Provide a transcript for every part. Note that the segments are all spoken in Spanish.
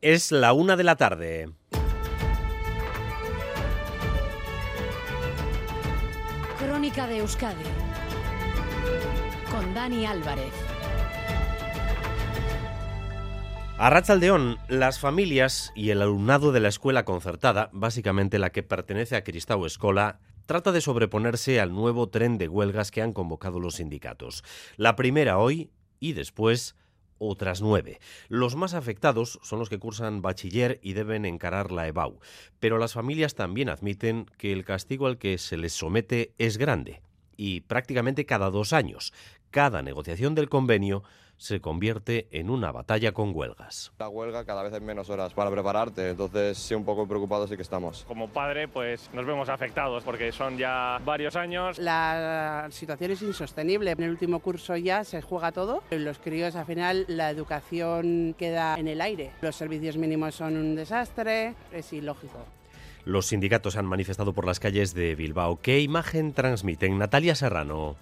Es la una de la tarde. Crónica de Euskadi con Dani Álvarez. A Rachaldeón, las familias y el alumnado de la escuela concertada, básicamente la que pertenece a Cristau Escola, trata de sobreponerse al nuevo tren de huelgas que han convocado los sindicatos. La primera hoy y después otras nueve. Los más afectados son los que cursan bachiller y deben encarar la EBAU, pero las familias también admiten que el castigo al que se les somete es grande y prácticamente cada dos años. Cada negociación del convenio se convierte en una batalla con huelgas. La huelga cada vez hay menos horas para prepararte, entonces sí un poco preocupados sí que estamos. Como padre pues nos vemos afectados porque son ya varios años. La situación es insostenible. En el último curso ya se juega todo. Los críos al final la educación queda en el aire. Los servicios mínimos son un desastre, es ilógico. Los sindicatos han manifestado por las calles de Bilbao. ¿Qué imagen transmiten? Natalia Serrano.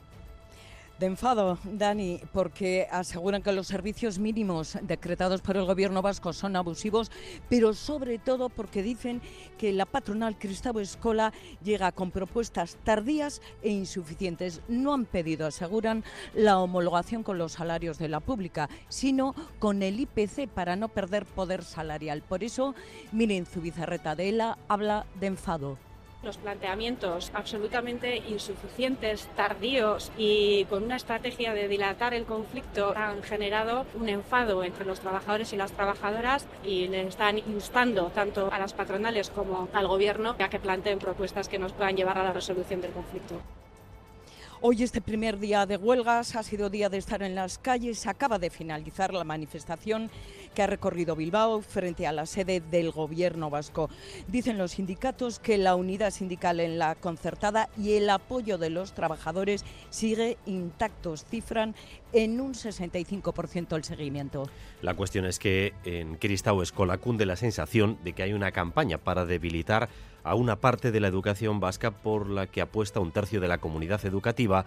De enfado, Dani, porque aseguran que los servicios mínimos decretados por el gobierno vasco son abusivos, pero sobre todo porque dicen que la patronal Cristavo Escola llega con propuestas tardías e insuficientes. No han pedido, aseguran, la homologación con los salarios de la pública, sino con el IPC para no perder poder salarial. Por eso, miren, Zubizarreta de ELA habla de enfado los planteamientos absolutamente insuficientes, tardíos y con una estrategia de dilatar el conflicto han generado un enfado entre los trabajadores y las trabajadoras y le están instando tanto a las patronales como al gobierno a que planteen propuestas que nos puedan llevar a la resolución del conflicto. Hoy este primer día de huelgas ha sido día de estar en las calles. Acaba de finalizar la manifestación que ha recorrido Bilbao frente a la sede del gobierno vasco. Dicen los sindicatos que la unidad sindical en la concertada y el apoyo de los trabajadores sigue intactos. Cifran en un 65% el seguimiento. La cuestión es que en Cristau Escola cunde la sensación de que hay una campaña para debilitar a una parte de la educación vasca por la que apuesta un tercio de la comunidad educativa,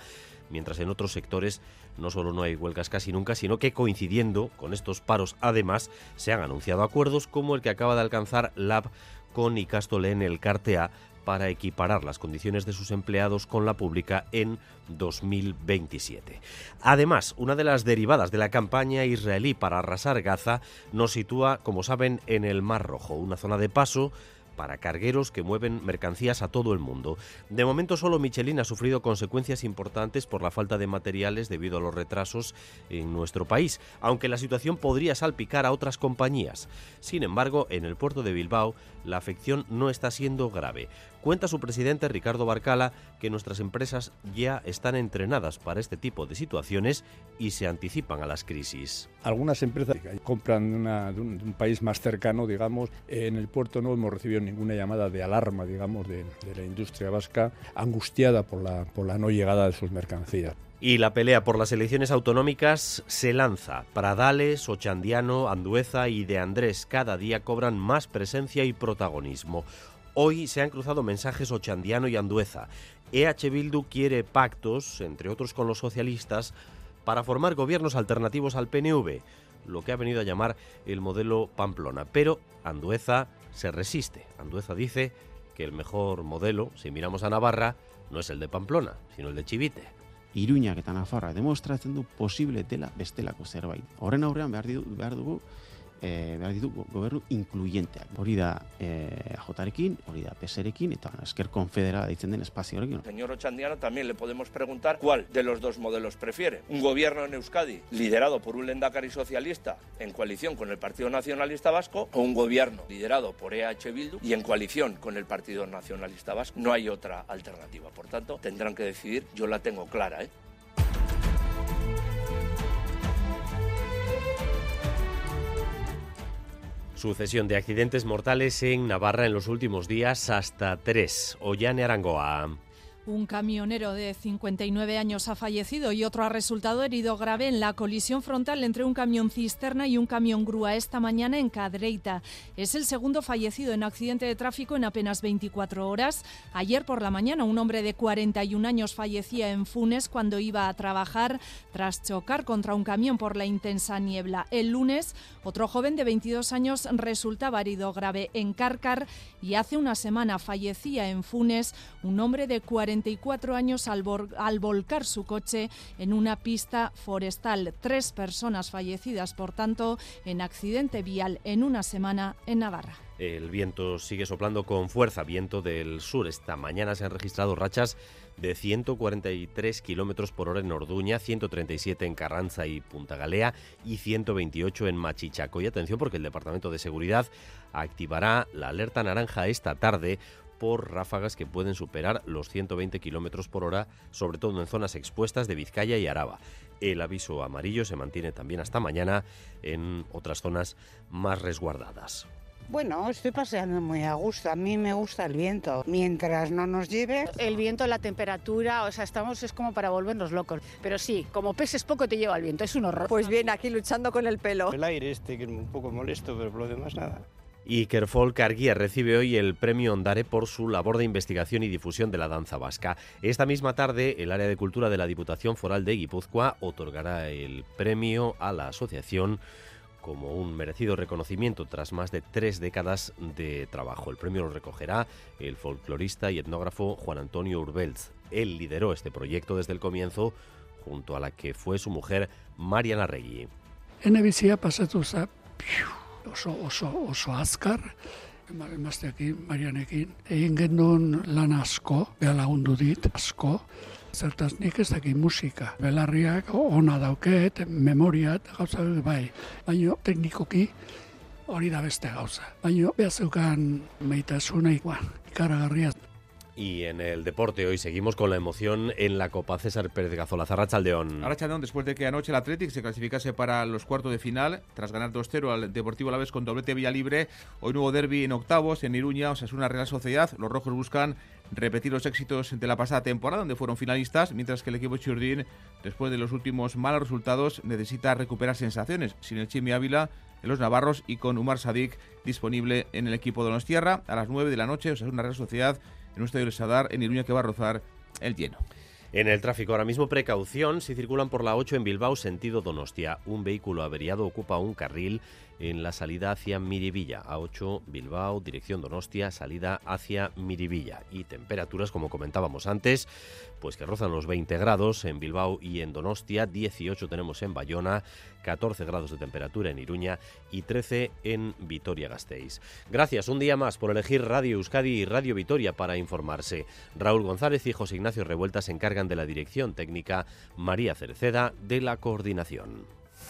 mientras en otros sectores no solo no hay huelgas casi nunca, sino que coincidiendo con estos paros además se han anunciado acuerdos como el que acaba de alcanzar LAB con Icastole en el Cartea para equiparar las condiciones de sus empleados con la pública en 2027. Además, una de las derivadas de la campaña israelí para arrasar Gaza nos sitúa, como saben, en el Mar Rojo, una zona de paso para cargueros que mueven mercancías a todo el mundo. De momento solo Michelin ha sufrido consecuencias importantes por la falta de materiales debido a los retrasos en nuestro país, aunque la situación podría salpicar a otras compañías. Sin embargo, en el puerto de Bilbao la afección no está siendo grave. Cuenta su presidente Ricardo Barcala que nuestras empresas ya están entrenadas para este tipo de situaciones y se anticipan a las crisis. Algunas empresas compran de, un, país más cercano, digamos. En el puerto no hemos recibido ninguna llamada de alarma, digamos, de, la industria vasca angustiada por la, por la no llegada de sus mercancías. Y la pelea por las elecciones autonómicas se lanza. Pradales, Ochandiano, Andueza y De Andrés cada día cobran más presencia y protagonismo. Hoy se han cruzado mensajes Ochandiano y Andueza. EH Bildu quiere pactos, entre otros con los socialistas, para formar gobiernos alternativos al PNV, lo que ha venido a llamar el modelo Pamplona. Pero Andueza se resiste. Andueza dice que el mejor modelo, si miramos a Navarra, no es el de Pamplona, sino el de Chivite. Iruñak eta Nafarra demostratzen du posible behar dugu e, behar ditu gobernu inkluyenteak. Hori da e, eh, AJarekin, hori da PSerekin eta esker konfederala deitzen den espazioarekin. Señor Ochandiano, también le podemos preguntar cuál de los dos modelos prefiere. Un gobierno en Euskadi liderado por un lendakari socialista en coalición con el Partido Nacionalista Vasco o un gobierno liderado por EH Bildu y en coalición con el Partido Nacionalista Vasco. No hay otra alternativa. Por tanto, tendrán que decidir. Yo la tengo clara, ¿eh? Sucesión de accidentes mortales en Navarra en los últimos días, hasta tres. Ollane Arangoa. Un camionero de 59 años ha fallecido y otro ha resultado herido grave en la colisión frontal entre un camión cisterna y un camión grúa esta mañana en Cadreita. Es el segundo fallecido en accidente de tráfico en apenas 24 horas. Ayer por la mañana un hombre de 41 años fallecía en Funes cuando iba a trabajar tras chocar contra un camión por la intensa niebla. El lunes otro joven de 22 años resultaba herido grave en Cárcar y hace una semana fallecía en Funes un hombre de 40 años al, al volcar su coche en una pista forestal. Tres personas fallecidas, por tanto, en accidente vial en una semana en Navarra. El viento sigue soplando con fuerza, viento del sur. Esta mañana se han registrado rachas de 143 kilómetros por hora en Orduña, 137 en Carranza y Punta Galea y 128 en Machichaco. Y atención porque el Departamento de Seguridad activará la alerta naranja esta tarde por ráfagas que pueden superar los 120 kilómetros por hora, sobre todo en zonas expuestas de Vizcaya y Araba. El aviso amarillo se mantiene también hasta mañana en otras zonas más resguardadas. Bueno, estoy paseando muy a gusto. A mí me gusta el viento. Mientras no nos lleve. El viento, la temperatura, o sea, estamos, es como para volvernos locos. Pero sí, como peses poco te lleva el viento, es un horror. Pues bien, aquí luchando con el pelo. El aire este que es un poco molesto, pero por lo demás nada. Iker Folk Arguía recibe hoy el premio Ondare por su labor de investigación y difusión de la danza vasca. Esta misma tarde, el área de cultura de la Diputación Foral de Guipúzcoa otorgará el premio a la asociación como un merecido reconocimiento tras más de tres décadas de trabajo. El premio lo recogerá el folclorista y etnógrafo Juan Antonio Urbelz. Él lideró este proyecto desde el comienzo junto a la que fue su mujer Mariana Regui. En pasatu oso, oso, oso azkar, emazteakin, Marianekin, egin gendun lan asko, beha lagundu dit, asko, zertaz nik ez dakit musika. Belarriak ona dauket, memoriat, gauza bai, baino teknikoki hori da beste gauza. Baino beha zeukan meitasuna ikaragarria. Y en el deporte hoy seguimos con la emoción en la Copa César Pérez Gazola. Zarrachaldeón. Arrachaldeón, después de que anoche el Athletic se clasificase para los cuartos de final, tras ganar 2-0 al Deportivo Alavés con doblete vía libre, hoy nuevo derby en octavos en Iruña, o sea, es una Real Sociedad. Los rojos buscan repetir los éxitos de la pasada temporada, donde fueron finalistas, mientras que el equipo Churdín, después de los últimos malos resultados, necesita recuperar sensaciones. Sin el Chimi Ávila, en los Navarros y con Umar Sadik disponible en el equipo de Donostierra a las 9 de la noche, o sea, es una Real Sociedad en un estadio de Sadar en Iruña que va a rozar el lleno. En el tráfico ahora mismo precaución si circulan por la 8 en Bilbao sentido Donostia. Un vehículo averiado ocupa un carril en la salida hacia Miribilla. A8 Bilbao, dirección Donostia, salida hacia Miribilla. Y temperaturas, como comentábamos antes, pues que rozan los 20 grados en Bilbao y en Donostia, 18 tenemos en Bayona, 14 grados de temperatura en Iruña y 13 en Vitoria-Gasteiz. Gracias un día más por elegir Radio Euskadi y Radio Vitoria para informarse. Raúl González y José Ignacio Revuelta se encargan de la dirección técnica, María Cereceda de la coordinación.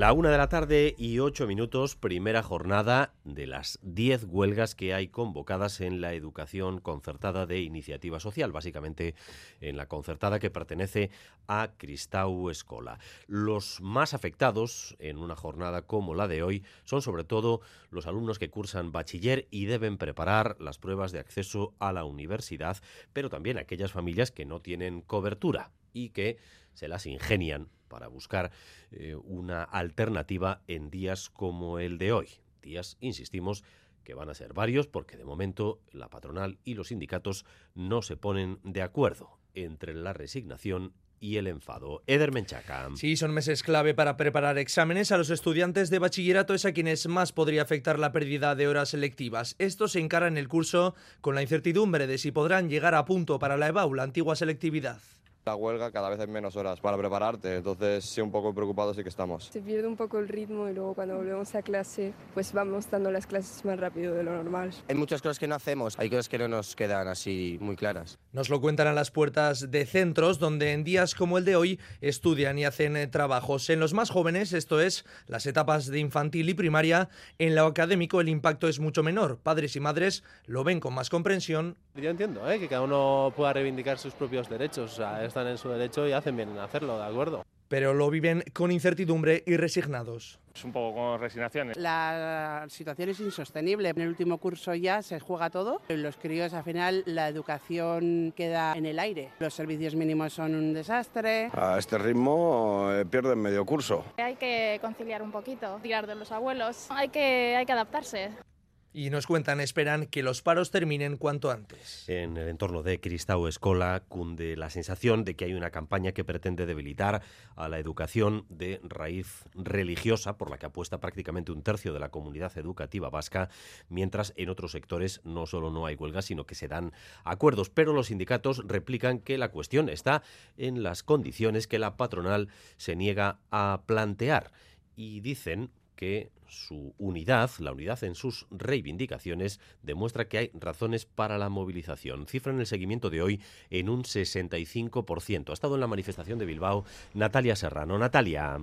La una de la tarde y ocho minutos, primera jornada de las diez huelgas que hay convocadas en la educación concertada de iniciativa social, básicamente en la concertada que pertenece a Cristau Escola. Los más afectados en una jornada como la de hoy son sobre todo los alumnos que cursan bachiller y deben preparar las pruebas de acceso a la universidad, pero también aquellas familias que no tienen cobertura y que se las ingenian para buscar eh, una alternativa en días como el de hoy. Días, insistimos, que van a ser varios porque de momento la patronal y los sindicatos no se ponen de acuerdo entre la resignación y el enfado. Eder Menchaca. Sí, son meses clave para preparar exámenes. A los estudiantes de bachillerato es a quienes más podría afectar la pérdida de horas selectivas. Esto se encara en el curso con la incertidumbre de si podrán llegar a punto para la EBAU, la antigua selectividad. La huelga cada vez hay menos horas para prepararte, entonces sí un poco preocupados sí que estamos. Se pierde un poco el ritmo y luego cuando volvemos a clase pues vamos dando las clases más rápido de lo normal. Hay muchas cosas que no hacemos, hay cosas que no nos quedan así muy claras. Nos lo cuentan a las puertas de centros donde en días como el de hoy estudian y hacen eh, trabajos. En los más jóvenes, esto es, las etapas de infantil y primaria, en lo académico el impacto es mucho menor. Padres y madres lo ven con más comprensión. Yo entiendo ¿eh? que cada uno pueda reivindicar sus propios derechos, o sea, están en su derecho y hacen bien en hacerlo, ¿de acuerdo? pero lo viven con incertidumbre y resignados. Es un poco con resignación. La situación es insostenible. En el último curso ya se juega todo. Los críos, al final, la educación queda en el aire. Los servicios mínimos son un desastre. A este ritmo eh, pierden medio curso. Hay que conciliar un poquito, tirar de los abuelos. Hay que, hay que adaptarse. Y nos cuentan, esperan que los paros terminen cuanto antes. En el entorno de Cristau Escola cunde la sensación de que hay una campaña que pretende debilitar a la educación de raíz religiosa, por la que apuesta prácticamente un tercio de la comunidad educativa vasca, mientras en otros sectores no solo no hay huelgas, sino que se dan acuerdos. Pero los sindicatos replican que la cuestión está en las condiciones que la patronal se niega a plantear y dicen que su unidad, la unidad en sus reivindicaciones, demuestra que hay razones para la movilización. Cifra en el seguimiento de hoy en un 65%. Ha estado en la manifestación de Bilbao Natalia Serrano. Natalia.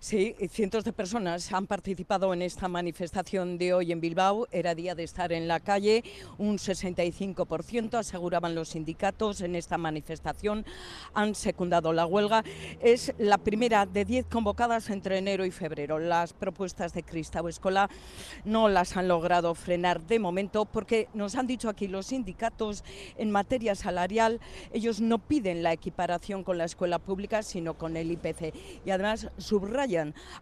Sí, cientos de personas han participado en esta manifestación de hoy en Bilbao. Era día de estar en la calle. Un 65% aseguraban los sindicatos en esta manifestación. Han secundado la huelga. Es la primera de 10 convocadas entre enero y febrero. Las propuestas de Cristau Escola no las han logrado frenar de momento porque nos han dicho aquí los sindicatos en materia salarial, ellos no piden la equiparación con la escuela pública, sino con el IPC. Y además subrayan,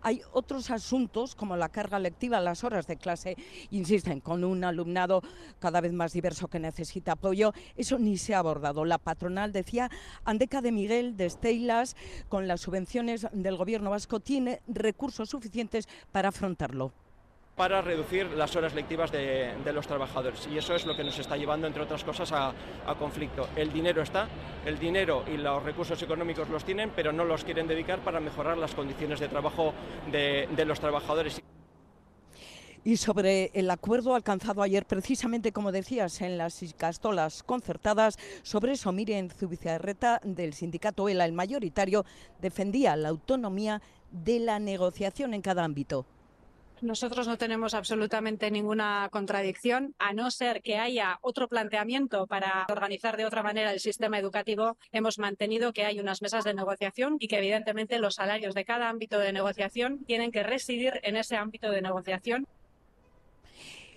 hay otros asuntos como la carga lectiva, las horas de clase, insisten, con un alumnado cada vez más diverso que necesita apoyo, eso ni se ha abordado. La patronal decía, Andeca de Miguel de Esteilas, con las subvenciones del gobierno vasco, tiene recursos suficientes para afrontarlo para reducir las horas lectivas de, los trabajadores. Y eso es lo que nos está llevando, entre otras cosas, a, conflicto. El dinero está, el dinero y los recursos económicos los tienen, pero no los quieren dedicar para mejorar las condiciones de trabajo de, de los trabajadores. Y sobre el acuerdo alcanzado ayer, precisamente como decías, en las castolas concertadas, sobre eso Miren Zubizarreta del sindicato ELA, el mayoritario, defendía la autonomía de la negociación en cada ámbito. Nosotros no tenemos absolutamente ninguna contradicción, a no ser que haya otro planteamiento para organizar de otra manera el sistema educativo. Hemos mantenido que hay unas mesas de negociación y que evidentemente los salarios de cada ámbito de negociación tienen que residir en ese ámbito de negociación.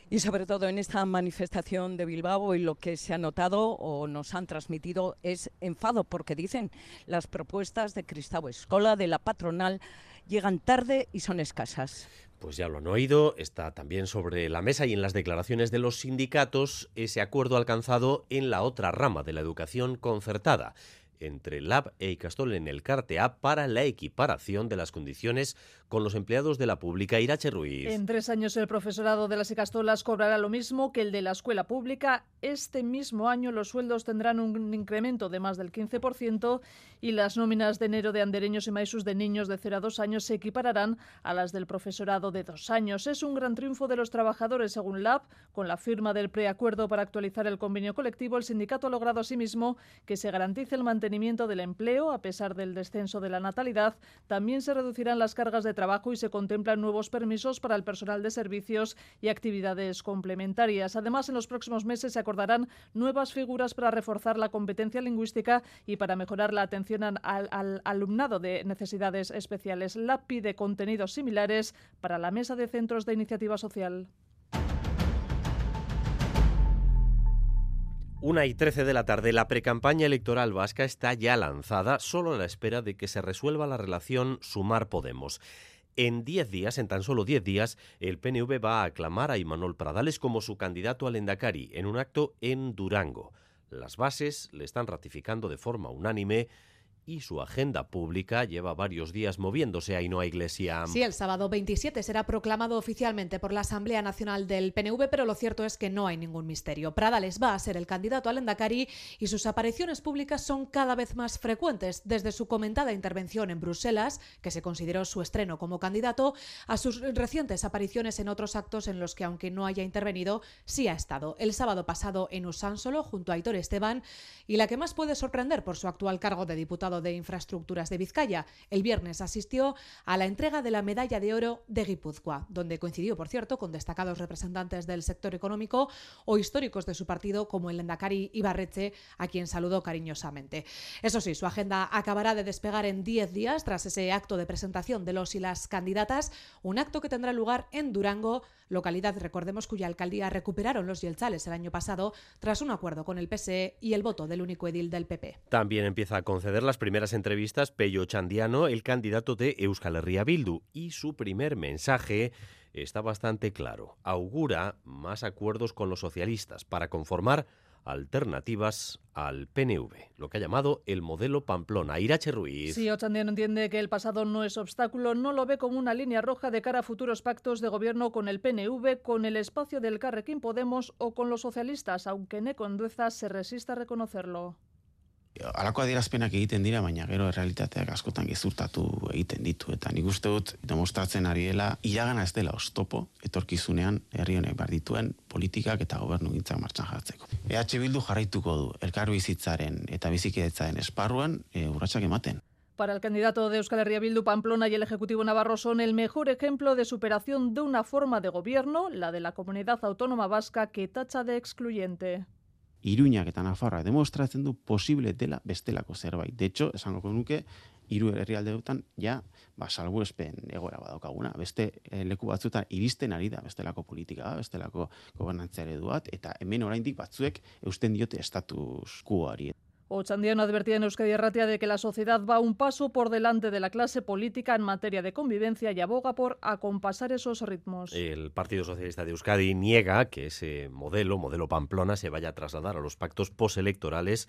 Y sobre todo en esta manifestación de Bilbao y lo que se ha notado o nos han transmitido es enfado porque dicen las propuestas de Cristau Escola, de la patronal, llegan tarde y son escasas. Pues ya lo han oído, está también sobre la mesa y en las declaraciones de los sindicatos ese acuerdo alcanzado en la otra rama de la educación concertada entre LAB e Icastol en el CARTEA para la equiparación de las condiciones con los empleados de la pública Irache Ruiz. En tres años el profesorado de las Icastolas cobrará lo mismo que el de la escuela pública. Este mismo año los sueldos tendrán un incremento de más del 15% y las nóminas de enero de andereños y maestros de niños de 0 a 2 años se equipararán a las del profesorado de dos años. Es un gran triunfo de los trabajadores, según LAB. Con la firma del preacuerdo para actualizar el convenio colectivo, el sindicato ha logrado asimismo que se garantice el mantenimiento del empleo a pesar del descenso de la natalidad. También se reducirán las cargas de trabajo y se contemplan nuevos permisos para el personal de servicios y actividades complementarias. Además, en los próximos meses se acordarán nuevas figuras para reforzar la competencia lingüística y para mejorar la atención al, al alumnado de necesidades especiales. La pide contenidos similares para la mesa de centros de iniciativa social. Una y trece de la tarde, la precampaña electoral vasca está ya lanzada, solo a la espera de que se resuelva la relación Sumar-Podemos. En 10 días, en tan solo 10 días, el PNV va a aclamar a Imanol Pradales como su candidato al Endacari en un acto en Durango. Las bases le están ratificando de forma unánime y su agenda pública lleva varios días moviéndose ahí no hay iglesia. Sí, el sábado 27 será proclamado oficialmente por la Asamblea Nacional del PNV, pero lo cierto es que no hay ningún misterio. Pradales va a ser el candidato al Endacari y sus apariciones públicas son cada vez más frecuentes, desde su comentada intervención en Bruselas, que se consideró su estreno como candidato, a sus recientes apariciones en otros actos en los que, aunque no haya intervenido, sí ha estado. El sábado pasado en Usánsolo, junto a Aitor Esteban, y la que más puede sorprender por su actual cargo de diputado Principado de Infraestructuras de Vizcaya. El viernes asistió a la entrega de la medalla de oro de Guipúzcoa, donde coincidió, por cierto, con destacados representantes del sector económico o históricos de su partido, como el Endacari Ibarreche, a quien saludó cariñosamente. Eso sí, su agenda acabará de despegar en 10 días tras ese acto de presentación de los y las candidatas, un acto que tendrá lugar en Durango, localidad, recordemos, cuya alcaldía recuperaron los Yelchales el año pasado tras un acuerdo con el PSE y el voto del único edil del PP. También empieza a conceder las primeras entrevistas Pello Chandiano, el candidato de Euskal Herria Bildu, y su primer mensaje está bastante claro. Augura más acuerdos con los socialistas para conformar alternativas al PNV, lo que ha llamado el modelo Pamplona. Irache Ruiz. Sí, Ochandiano entiende que el pasado no es obstáculo, no lo ve como una línea roja de cara a futuros pactos de gobierno con el PNV, con el espacio del Carrequín Podemos o con los socialistas, aunque Necondueza se resista a reconocerlo. Alako adierazpenak egiten dira, baina gero errealitateak askotan gezurtatu egiten ditu. Eta nik uste dut, demostratzen ari dela, iragana ez dela ostopo, etorkizunean herri honek dituen politikak eta gobernu gintzak martxan jartzeko. EH Bildu jarraituko du, elkarru bizitzaren eta bizikidetzaren esparruan e, urratsak ematen. Para el candidato de Euskal Herria Bildu, Pamplona y el Ejecutivo Navarro son el mejor ejemplo de superación de una forma de gobierno, la de la comunidad autónoma vasca que tacha de excluyente. Iruñak eta Nafarra demostratzen du posible dela bestelako zerbait. De hecho, esango nuke, hiru herrialdeetan ja ba salbuespen egoera badaukaguna. Beste eh, leku batzuetan iristen ari da bestelako politika, bestelako gobernantza ereduat eta hemen oraindik batzuek eusten diote status quoari. Ochandiano advertía en Euskadi Erratia de que la sociedad va un paso por delante de la clase política en materia de convivencia y aboga por acompasar esos ritmos. El Partido Socialista de Euskadi niega que ese modelo, modelo Pamplona, se vaya a trasladar a los pactos postelectorales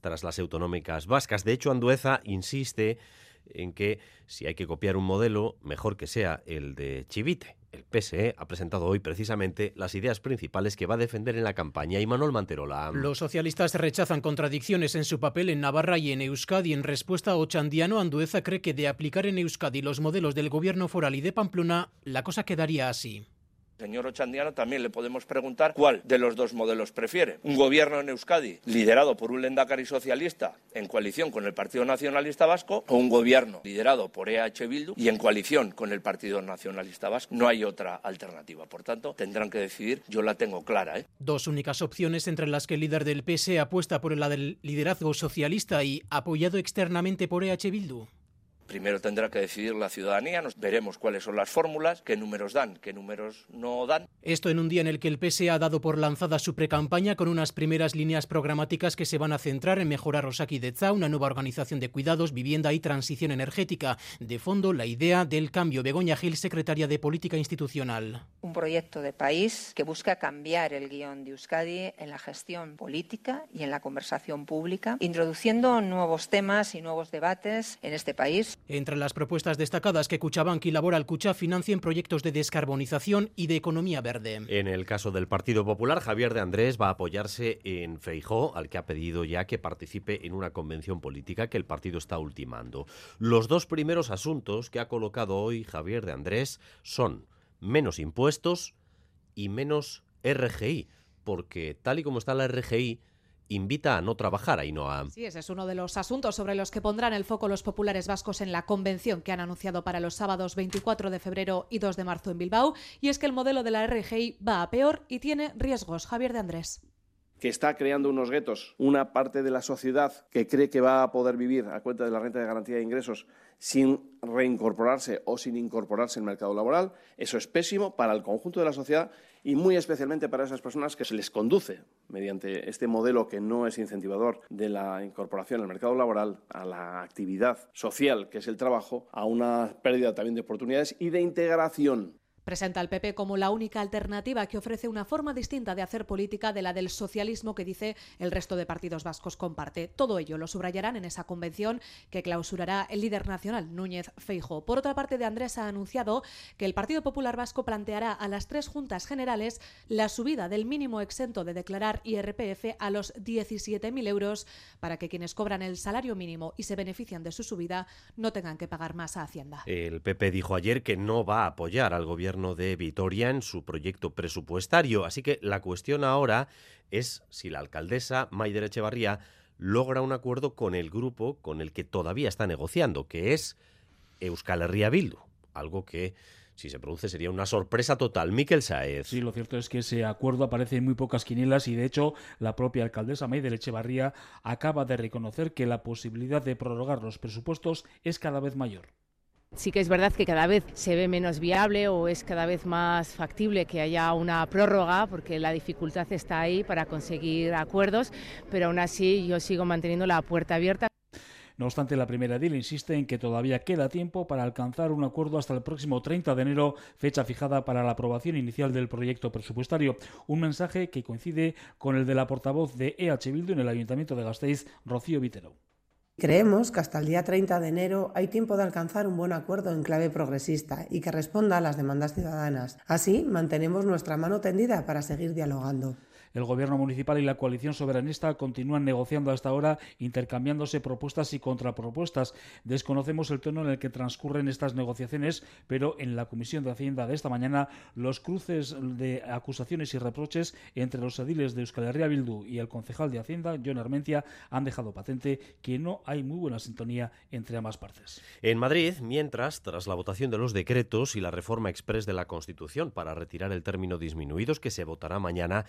tras las autonómicas vascas. De hecho, Andueza insiste en que si hay que copiar un modelo, mejor que sea el de Chivite. El PSE ha presentado hoy precisamente las ideas principales que va a defender en la campaña. Y Manuel Manterola. Los socialistas rechazan contradicciones en su papel en Navarra y en Euskadi. En respuesta a Ochandiano, Andueza cree que de aplicar en Euskadi los modelos del gobierno foral y de Pamplona, la cosa quedaría así. Señor Ochandiano, también le podemos preguntar cuál de los dos modelos prefiere. Un gobierno en Euskadi liderado por un Lendakari socialista en coalición con el Partido Nacionalista Vasco o un gobierno liderado por EH Bildu y en coalición con el Partido Nacionalista Vasco. No hay otra alternativa. Por tanto, tendrán que decidir. Yo la tengo clara. ¿eh? Dos únicas opciones entre las que el líder del PSE apuesta por la del liderazgo socialista y apoyado externamente por EH Bildu. Primero tendrá que decidir la ciudadanía, nos veremos cuáles son las fórmulas, qué números dan, qué números no dan. Esto en un día en el que el PSE ha dado por lanzada su precampaña con unas primeras líneas programáticas que se van a centrar en mejorar Osaki Deza, una nueva organización de cuidados, vivienda y transición energética. De fondo, la idea del cambio. Begoña Gil, secretaria de Política Institucional. Un proyecto de país que busca cambiar el guion de Euskadi en la gestión política y en la conversación pública, introduciendo nuevos temas y nuevos debates en este país entre las propuestas destacadas que Cuchabank y Laboral Cucha financien proyectos de descarbonización y de economía verde. En el caso del Partido Popular, Javier de Andrés va a apoyarse en Feijó, al que ha pedido ya que participe en una convención política que el partido está ultimando. Los dos primeros asuntos que ha colocado hoy Javier de Andrés son menos impuestos y menos RGI, porque tal y como está la RGI, invita a no trabajar, ahí no a... Sí, ese es uno de los asuntos sobre los que pondrán el foco los populares vascos en la convención que han anunciado para los sábados 24 de febrero y 2 de marzo en Bilbao, y es que el modelo de la RGI va a peor y tiene riesgos. Javier de Andrés. Que está creando unos guetos, una parte de la sociedad que cree que va a poder vivir a cuenta de la renta de garantía de ingresos sin reincorporarse o sin incorporarse en el mercado laboral, eso es pésimo para el conjunto de la sociedad y muy especialmente para esas personas que se les conduce mediante este modelo que no es incentivador de la incorporación al mercado laboral, a la actividad social que es el trabajo, a una pérdida también de oportunidades y de integración Presenta al PP como la única alternativa que ofrece una forma distinta de hacer política de la del socialismo que dice el resto de partidos vascos comparte. Todo ello lo subrayarán en esa convención que clausurará el líder nacional Núñez Feijo. Por otra parte, de Andrés ha anunciado que el Partido Popular Vasco planteará a las tres juntas generales la subida del mínimo exento de declarar IRPF a los 17.000 euros para que quienes cobran el salario mínimo y se benefician de su subida no tengan que pagar más a Hacienda. El PP dijo ayer que no va a apoyar al gobierno de Vitoria en su proyecto presupuestario. Así que la cuestión ahora es si la alcaldesa Maider Echevarría logra un acuerdo con el grupo con el que todavía está negociando, que es Euskal Herria Bildu, algo que si se produce sería una sorpresa total. Miquel Saez. Sí, lo cierto es que ese acuerdo aparece en muy pocas quinielas y de hecho la propia alcaldesa May de Echevarría acaba de reconocer que la posibilidad de prorrogar los presupuestos es cada vez mayor. Sí que es verdad que cada vez se ve menos viable o es cada vez más factible que haya una prórroga porque la dificultad está ahí para conseguir acuerdos, pero aún así yo sigo manteniendo la puerta abierta. No obstante, la primera edil insiste en que todavía queda tiempo para alcanzar un acuerdo hasta el próximo 30 de enero, fecha fijada para la aprobación inicial del proyecto presupuestario. Un mensaje que coincide con el de la portavoz de EH Bildu en el Ayuntamiento de Gasteiz, Rocío Vitero. Creemos que hasta el día 30 de enero hay tiempo de alcanzar un buen acuerdo en clave progresista y que responda a las demandas ciudadanas. Así, mantenemos nuestra mano tendida para seguir dialogando. El gobierno municipal y la coalición soberanista continúan negociando hasta ahora, intercambiándose propuestas y contrapropuestas. Desconocemos el tono en el que transcurren estas negociaciones, pero en la Comisión de Hacienda de esta mañana los cruces de acusaciones y reproches entre los ediles de Euskal Herria Bildu y el concejal de Hacienda, John Armentia, han dejado patente que no hay muy buena sintonía entre ambas partes. En Madrid, mientras, tras la votación de los decretos y la reforma express de la Constitución para retirar el término disminuidos que se votará mañana,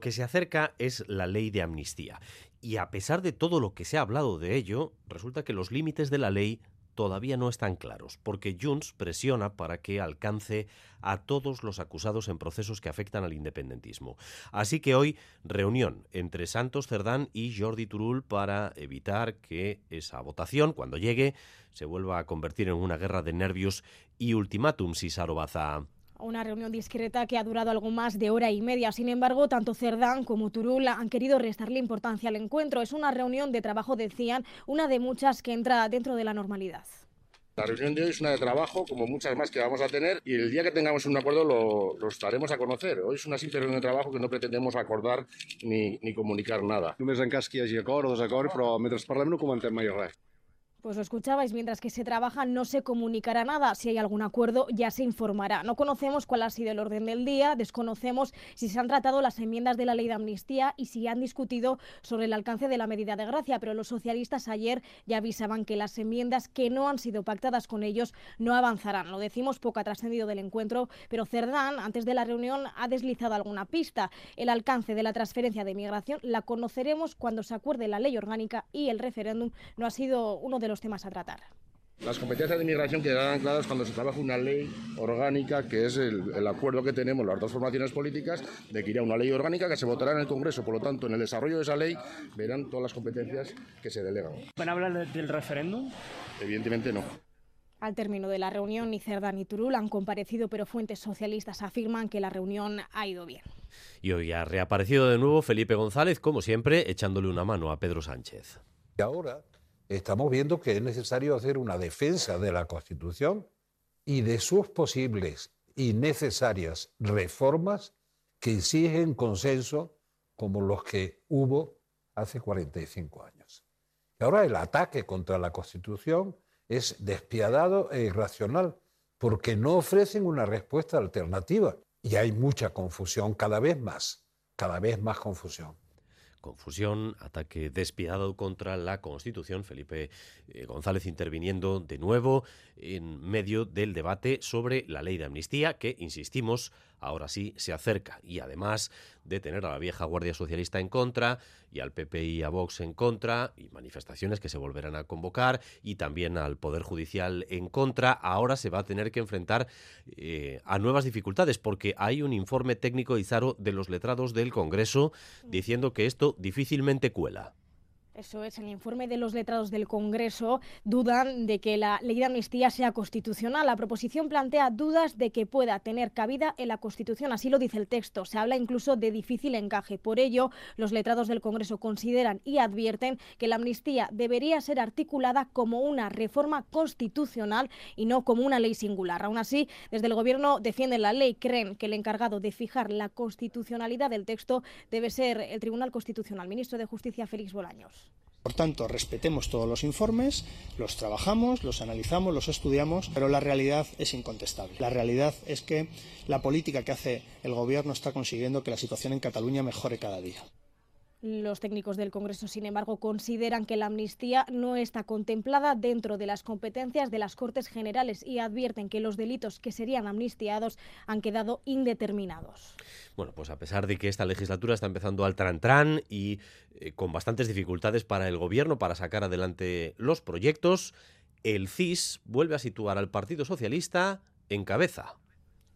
que se acerca es la ley de amnistía. Y a pesar de todo lo que se ha hablado de ello, resulta que los límites de la ley todavía no están claros, porque Junts presiona para que alcance a todos los acusados en procesos que afectan al independentismo. Así que hoy reunión entre Santos Cerdán y Jordi Turul para evitar que esa votación, cuando llegue, se vuelva a convertir en una guerra de nervios y ultimátum si Sarobaza una reunión discreta que ha durado algo más de hora y media. Sin embargo, tanto Cerdán como Turul han querido restarle importancia al encuentro. Es una reunión de trabajo, decían, una de muchas que entra dentro de la normalidad. La reunión de hoy es una de trabajo, como muchas más que vamos a tener, y el día que tengamos un acuerdo lo, lo estaremos a conocer. Hoy es una simple reunión de trabajo que no pretendemos acordar ni, ni comunicar nada. Només en cas que hi hagi acord o desacord, però mentre parlem no comentem mai res. Pues lo escuchabais, mientras que se trabaja no se comunicará nada. Si hay algún acuerdo ya se informará. No conocemos cuál ha sido el orden del día, desconocemos si se han tratado las enmiendas de la ley de amnistía y si han discutido sobre el alcance de la medida de gracia, pero los socialistas ayer ya avisaban que las enmiendas que no han sido pactadas con ellos no avanzarán. Lo decimos poco trascendido del encuentro, pero Cerdán, antes de la reunión, ha deslizado alguna pista. El alcance de la transferencia de migración la conoceremos cuando se acuerde la ley orgánica y el referéndum no ha sido uno de los temas a tratar. Las competencias de inmigración quedarán claras cuando se trabaje una ley orgánica, que es el, el, acuerdo que tenemos las dos formaciones políticas, de que irá una ley orgánica que se votará en el Congreso. Por lo tanto, en el desarrollo de esa ley verán todas las competencias que se delegan. ¿Van a hablar del referéndum? Evidentemente no. Al término de la reunión, ni Cerdá ni Turul han comparecido, pero fuentes socialistas afirman que la reunión ha ido bien. Y hoy ha reaparecido de nuevo Felipe González, como siempre, echándole una mano a Pedro Sánchez. Y ahora estamos viendo que es necesario hacer una defensa de la Constitución y de sus posibles y necesarias reformas que exigen consenso como los que hubo hace 45 años. Ahora el ataque contra la Constitución es despiadado e irracional porque no ofrecen una respuesta alternativa y hay mucha confusión cada vez más, cada vez más confusión confusión, ataque despiadado contra la Constitución. Felipe eh, González interviniendo de nuevo en medio del debate sobre la ley de amnistía, que, insistimos, ahora sí se acerca. Y además de tener a la vieja Guardia Socialista en contra y al PP y a Vox en contra, y manifestaciones que se volverán a convocar, y también al Poder Judicial en contra, ahora se va a tener que enfrentar eh, a nuevas dificultades, porque hay un informe técnico Izaro de los letrados del Congreso diciendo que esto difícilmente cuela. Eso es, el informe de los letrados del Congreso dudan de que la ley de amnistía sea constitucional. La proposición plantea dudas de que pueda tener cabida en la Constitución, así lo dice el texto. Se habla incluso de difícil encaje. Por ello, los letrados del Congreso consideran y advierten que la amnistía debería ser articulada como una reforma constitucional y no como una ley singular. Aún así, desde el Gobierno defienden la ley, creen que el encargado de fijar la constitucionalidad del texto debe ser el Tribunal Constitucional. Ministro de Justicia, Félix Bolaños. Por tanto, respetemos todos los informes, los trabajamos, los analizamos, los estudiamos, pero la realidad es incontestable. La realidad es que la política que hace el Gobierno está consiguiendo que la situación en Cataluña mejore cada día. Los técnicos del Congreso, sin embargo, consideran que la amnistía no está contemplada dentro de las competencias de las Cortes Generales y advierten que los delitos que serían amnistiados han quedado indeterminados. Bueno, pues a pesar de que esta legislatura está empezando al tran-tran y eh, con bastantes dificultades para el gobierno para sacar adelante los proyectos, el CIS vuelve a situar al Partido Socialista en cabeza.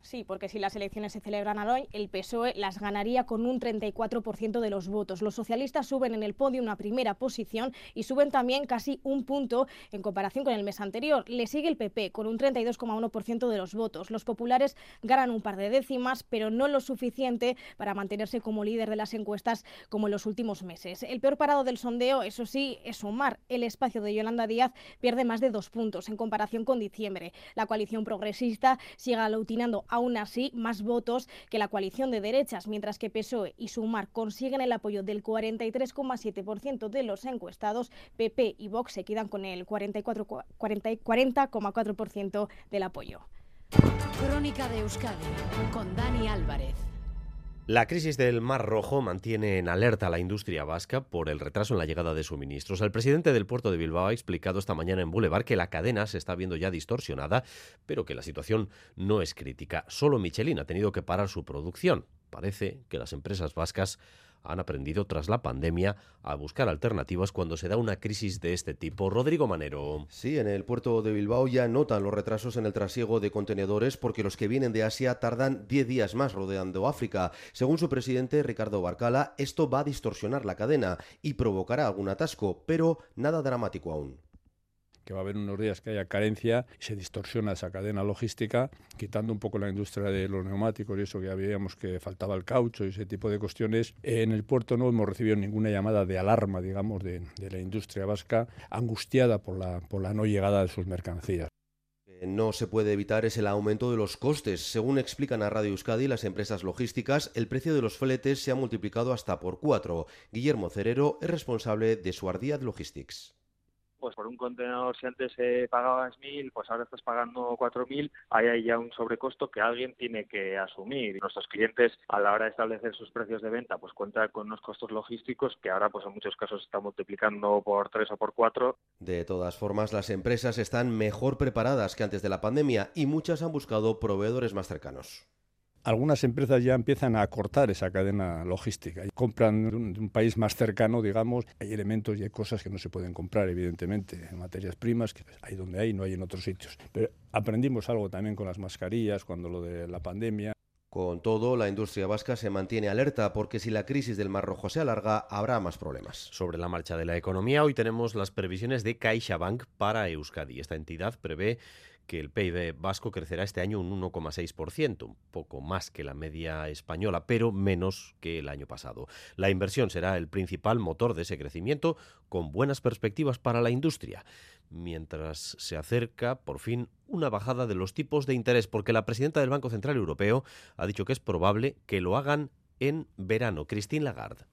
Sí, porque si las elecciones se celebran hoy, el PSOE las ganaría con un 34% de los votos. Los socialistas suben en el podio una primera posición y suben también casi un punto en comparación con el mes anterior. Le sigue el PP con un 32,1% de los votos. Los populares ganan un par de décimas, pero no lo suficiente para mantenerse como líder de las encuestas como en los últimos meses. El peor parado del sondeo, eso sí, es Omar. El espacio de Yolanda Díaz pierde más de dos puntos en comparación con diciembre. La coalición progresista sigue alucinando aún así más votos que la coalición de derechas, mientras que PSOE y Sumar consiguen el apoyo del 43,7% de los encuestados, PP y Vox se quedan con el 40,4% del apoyo. Crónica de Euskadi con Dani Álvarez. La crisis del Mar Rojo mantiene en alerta a la industria vasca por el retraso en la llegada de suministros. El presidente del puerto de Bilbao ha explicado esta mañana en Boulevard que la cadena se está viendo ya distorsionada, pero que la situación no es crítica. Solo Michelin ha tenido que parar su producción. Parece que las empresas vascas han aprendido tras la pandemia a buscar alternativas cuando se da una crisis de este tipo. Rodrigo Manero. Sí, en el puerto de Bilbao ya notan los retrasos en el trasiego de contenedores porque los que vienen de Asia tardan 10 días más rodeando África. Según su presidente Ricardo Barcala, esto va a distorsionar la cadena y provocará algún atasco, pero nada dramático aún que va a haber unos días que haya carencia y se distorsiona esa cadena logística, quitando un poco la industria de los neumáticos y eso que ya veíamos que faltaba el caucho y ese tipo de cuestiones. En el puerto no hemos recibido ninguna llamada de alarma, digamos, de, la industria vasca, angustiada por la, por la no llegada de sus mercancías no se puede evitar es el aumento de los costes. Según explican a Radio Euskadi las empresas logísticas, el precio de los fletes se ha multiplicado hasta por cuatro. Guillermo Cerero es responsable de Suardiat Logistics pues por un contenedor si antes eh, pagabas mil, pues ahora estás pagando cuatro mil, ahí hay ya un sobrecosto que alguien tiene que asumir. Nuestros clientes a la hora de establecer sus precios de venta, pues cuentan con unos costos logísticos que ahora pues en muchos casos están multiplicando por tres o por cuatro. De todas formas, las empresas están mejor preparadas que antes de la pandemia y muchas han buscado proveedores más cercanos algunas empresas ya empiezan a cortar esa cadena logística y compran de un, país más cercano, digamos. Hay elementos y hay cosas que no se pueden comprar, evidentemente, en materias primas, que hay donde hay, no hay en otros sitios. Pero aprendimos algo también con las mascarillas, cuando lo de la pandemia. Con todo, la industria vasca se mantiene alerta porque si la crisis del Mar Rojo se alarga, habrá más problemas. Sobre la marcha de la economía, hoy tenemos las previsiones de CaixaBank para Euskadi. Esta entidad prevé que el PIB vasco crecerá este año un 1,6%, un poco más que la media española, pero menos que el año pasado. La inversión será el principal motor de ese crecimiento, con buenas perspectivas para la industria, mientras se acerca, por fin, una bajada de los tipos de interés, porque la presidenta del Banco Central Europeo ha dicho que es probable que lo hagan en verano. Christine Lagarde.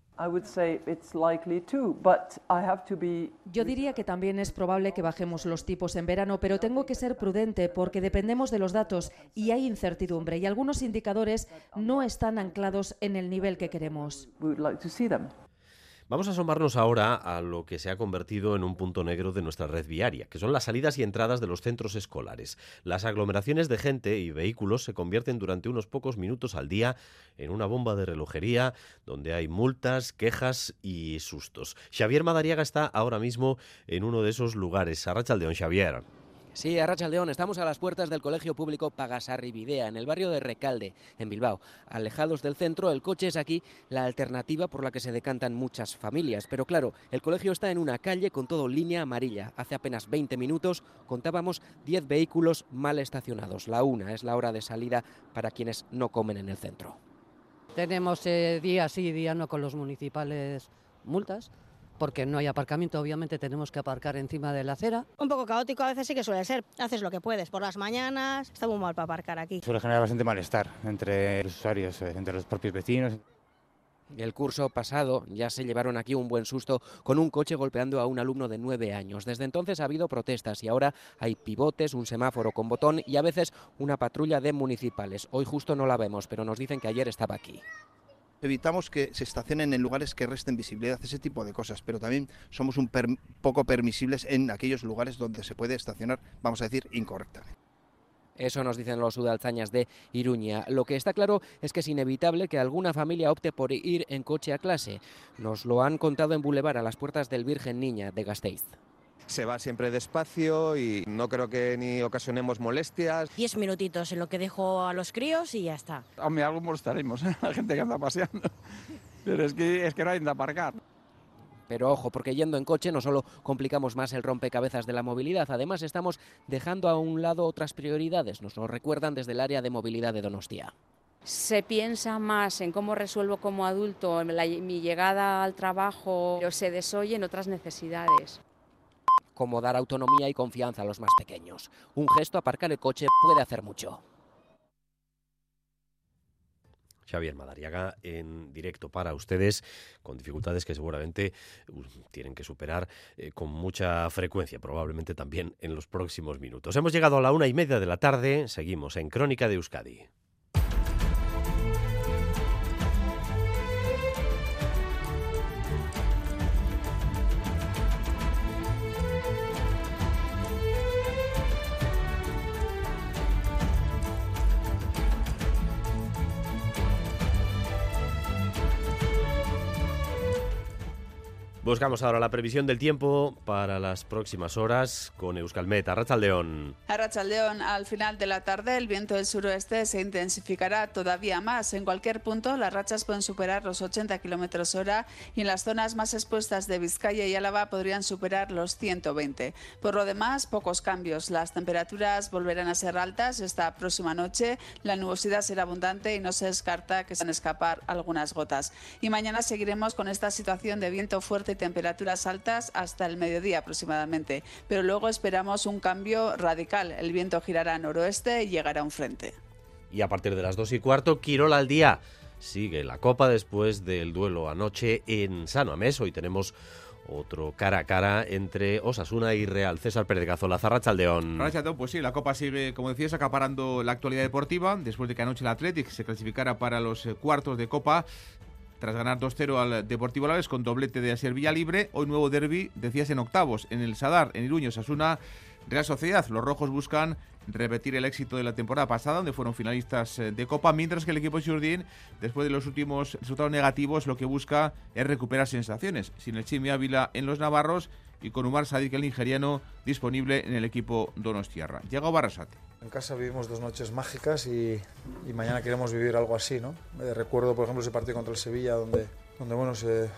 Yo diría que también es probable que bajemos los tipos en verano, pero tengo que ser prudente porque dependemos de los datos y hay incertidumbre y algunos indicadores no están anclados en el nivel que queremos. Vamos a asomarnos ahora a lo que se ha convertido en un punto negro de nuestra red viaria, que son las salidas y entradas de los centros escolares. Las aglomeraciones de gente y vehículos se convierten durante unos pocos minutos al día en una bomba de relojería donde hay multas, quejas y sustos. Xavier Madariaga está ahora mismo en uno de esos lugares. Arrachaldeón, Xavier. Sí, Arracha León, estamos a las puertas del Colegio Público Pagasarribidea, en el barrio de Recalde, en Bilbao. Alejados del centro, el coche es aquí la alternativa por la que se decantan muchas familias. Pero claro, el colegio está en una calle con todo línea amarilla. Hace apenas 20 minutos contábamos 10 vehículos mal estacionados. La una es la hora de salida para quienes no comen en el centro. Tenemos eh, día sí, día no con los municipales multas porque no hay aparcamiento, obviamente tenemos que aparcar encima de la acera. Un poco caótico a veces sí que suele ser, haces lo que puedes, por las mañanas está muy mal para aparcar aquí. Suele generar bastante malestar entre los usuarios, eh, entre los propios vecinos. El curso pasado ya se llevaron aquí un buen susto con un coche golpeando a un alumno de nueve años. Desde entonces ha habido protestas y ahora hay pivotes, un semáforo con botón y a veces una patrulla de municipales. Hoy justo no la vemos, pero nos dicen que ayer estaba aquí. Evitamos que se estacionen en lugares que resten visibilidad, ese tipo de cosas, pero también somos un poco permisibles en aquellos lugares donde se puede estacionar, vamos a decir, incorrectamente. Eso nos dicen los sudalzañas de Iruña. Lo que está claro es que es inevitable que alguna familia opte por ir en coche a clase. Nos lo han contado en Boulevard a las puertas del Virgen Niña de Gasteiz. Se va siempre despacio y no creo que ni ocasionemos molestias. Diez minutitos en lo que dejo a los críos y ya está. Hombre, algo molestaremos ¿eh? a la gente que anda paseando. Pero es que, es que no hay donde aparcar. Pero ojo, porque yendo en coche no solo complicamos más el rompecabezas de la movilidad, además estamos dejando a un lado otras prioridades, nos lo recuerdan desde el área de movilidad de Donostia. Se piensa más en cómo resuelvo como adulto mi llegada al trabajo, pero se desoyen otras necesidades como dar autonomía y confianza a los más pequeños. Un gesto, aparcar el coche, puede hacer mucho. Xavier Madariaga en directo para ustedes, con dificultades que seguramente uh, tienen que superar eh, con mucha frecuencia, probablemente también en los próximos minutos. Hemos llegado a la una y media de la tarde, seguimos en Crónica de Euskadi. Buscamos ahora la previsión del tiempo para las próximas horas con Euskalmet. Arrachaldeón. Arrachaldeón, al final de la tarde el viento del suroeste se intensificará todavía más. En cualquier punto las rachas pueden superar los 80 kilómetros hora y en las zonas más expuestas de Vizcaya y Álava podrían superar los 120. Por lo demás, pocos cambios. Las temperaturas volverán a ser altas esta próxima noche. La nubosidad será abundante y no se descarta que se van a escapar algunas gotas. Y mañana seguiremos con esta situación de viento fuerte temperaturas altas hasta el mediodía aproximadamente, pero luego esperamos un cambio radical. El viento girará noroeste y llegará un frente. Y a partir de las 2 y cuarto, Quirol al día. Sigue la Copa después del duelo anoche en Sano Amés. Hoy tenemos otro cara a cara entre Osasuna y Real. César Pérez Gazola, Zarrachaldeón. pues sí, la Copa sigue, como decías, acaparando la actualidad deportiva. Después de que anoche el Athletic se clasificara para los eh, cuartos de Copa, tras ganar 2-0 al Deportivo Alavés con doblete de Asier Libre, Hoy nuevo derby, decías en octavos, en el Sadar, en Iruño, Sasuna, Real Sociedad. Los rojos buscan repetir el éxito de la temporada pasada, donde fueron finalistas eh, de Copa, mientras que el equipo Jordín, después de los últimos resultados negativos, lo que busca es recuperar sensaciones. Sin el Chimi Ávila en los Navarros y con Umar Sadik, el nigeriano, disponible en el equipo Donostiarra. Llega Barrasate. En casa vivimos dos noches mágicas y, mañana queremos vivir algo así, ¿no? Eh, recuerdo, por ejemplo, ese partido contra el Sevilla donde, donde bueno, se,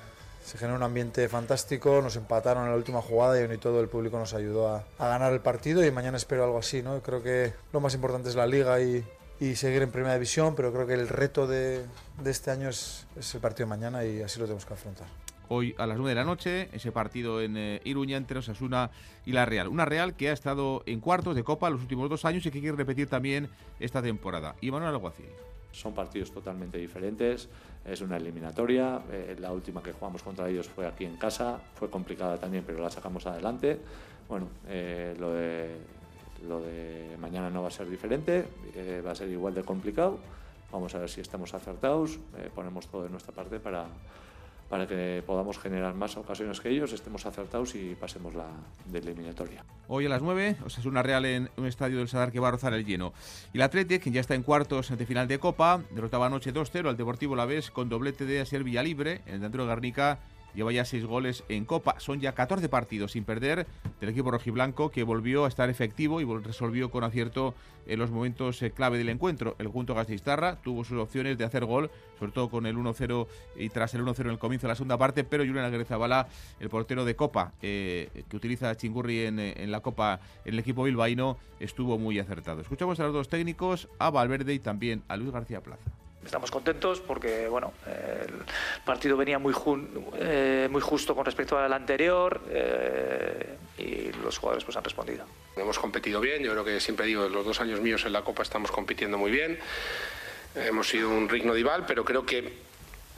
se generó un ambiente fantástico, nos empataron en la última jugada y ni todo el público nos ayudó a, a, ganar el partido y mañana espero algo así, ¿no? Creo que lo más importante es la liga y, y seguir en primera división, pero creo que el reto de, de este año es, es el partido de mañana y así lo tenemos que afrontar hoy a las 9 de la noche, ese partido en eh, Iruña entre Osasuna y la Real. Una Real que ha estado en cuartos de Copa los últimos dos años y que quiere repetir también esta temporada. Y Manuel Alguacil. Son partidos totalmente diferentes, es una eliminatoria, eh, la última que jugamos contra ellos fue aquí en casa, fue complicada también, pero la sacamos adelante. Bueno, eh, lo, de, lo de mañana no va a ser diferente, va a ser igual de complicado. Vamos a ver si estamos acertados, ponemos todo de nuestra parte para, para que podamos generar más ocasiones que ellos, estemos acertados y pasemos la de eliminatoria. Hoy a las 9, una Real en un estadio del Sadar que va a rozar el lleno. Y el Athletic, que ya está en cuartos de final de Copa, derrotaba anoche 2-0 al Deportivo La Vez con doblete de Asier Villalibre en el de Garnica lleva ya seis goles en Copa. Son ya 14 partidos sin perder del equipo rojiblanco que volvió a estar efectivo y resolvió con acierto en los momentos eh, clave del encuentro. El junto Gastistarra tuvo sus opciones de hacer gol, sobre todo con el 1-0 y tras el 1-0 en el comienzo de la segunda parte, pero Julián Aguirrezabala, el portero de Copa eh, que utiliza Chingurri en, en, la Copa en el equipo bilbaíno, estuvo muy acertado. Escuchamos a los dos técnicos, a Valverde y también a Luis García Plaza. Estamos contentos porque bueno, el partido venía muy, eh, muy justo con respecto al anterior eh, y los jugadores pues han respondido. Hemos competido bien, yo creo que siempre digo, los dos años míos en la Copa estamos compitiendo muy bien. Hemos sido un rigno rival, pero creo que,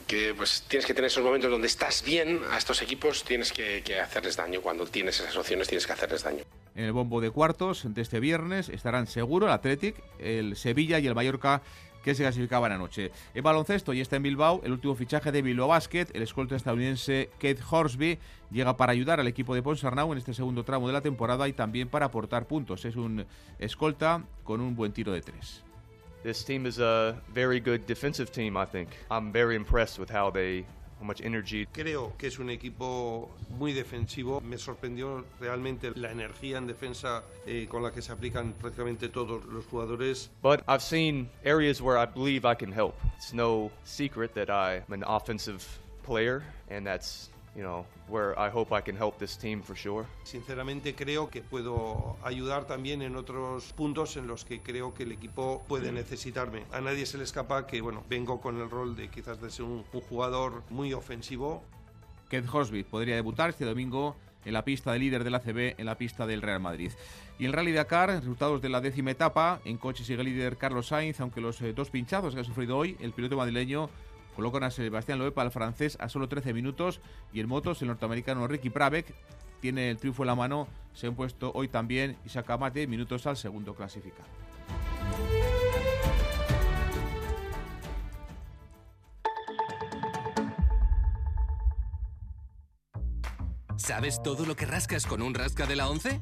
que pues, tienes que tener esos momentos donde estás bien a estos equipos, tienes que, que hacerles daño. Cuando tienes esas opciones tienes que hacerles daño. En el bombo de cuartos de este viernes estarán seguro el Athletic, el Sevilla y el Mallorca que se clasificaban anoche. En baloncesto y está en Bilbao el último fichaje de Bilbao Basket, el escolta estadounidense Kate Horsby llega para ayudar al equipo de Ponsarnau en este segundo tramo de la temporada y también para aportar puntos. Es un escolta con un buen tiro de tres. This team is a very good defensive team, I think. I'm very impressed with how they Creo que es un equipo muy defensivo. Me sorprendió realmente la energía en defensa eh, con la que se aplican prácticamente todos los jugadores. But I've seen areas where I believe I can help. It's no secret that I'm an offensive player, and that's you know, where I hope I can help this team for sure. Sinceramente creo que puedo ayudar también en otros puntos en los que creo que el equipo puede necesitarme. A nadie se le escapa que, bueno, vengo con el rol de quizás de ser un, un jugador muy ofensivo. Keith Hosby podría debutar este domingo en la pista de líder del ACB, en la pista del Real Madrid. Y en Rally Dakar, resultados de la décima etapa, en coche sigue líder Carlos Sainz, aunque los eh, dos pinchazos que ha sufrido hoy, el piloto madrileño Colocan a Sebastián Loeb al francés a solo 13 minutos y en motos el norteamericano Ricky Prabeck tiene el triunfo en la mano, se han puesto hoy también más de minutos al segundo clasificado. ¿Sabes todo lo que rascas con un rasca de la 11?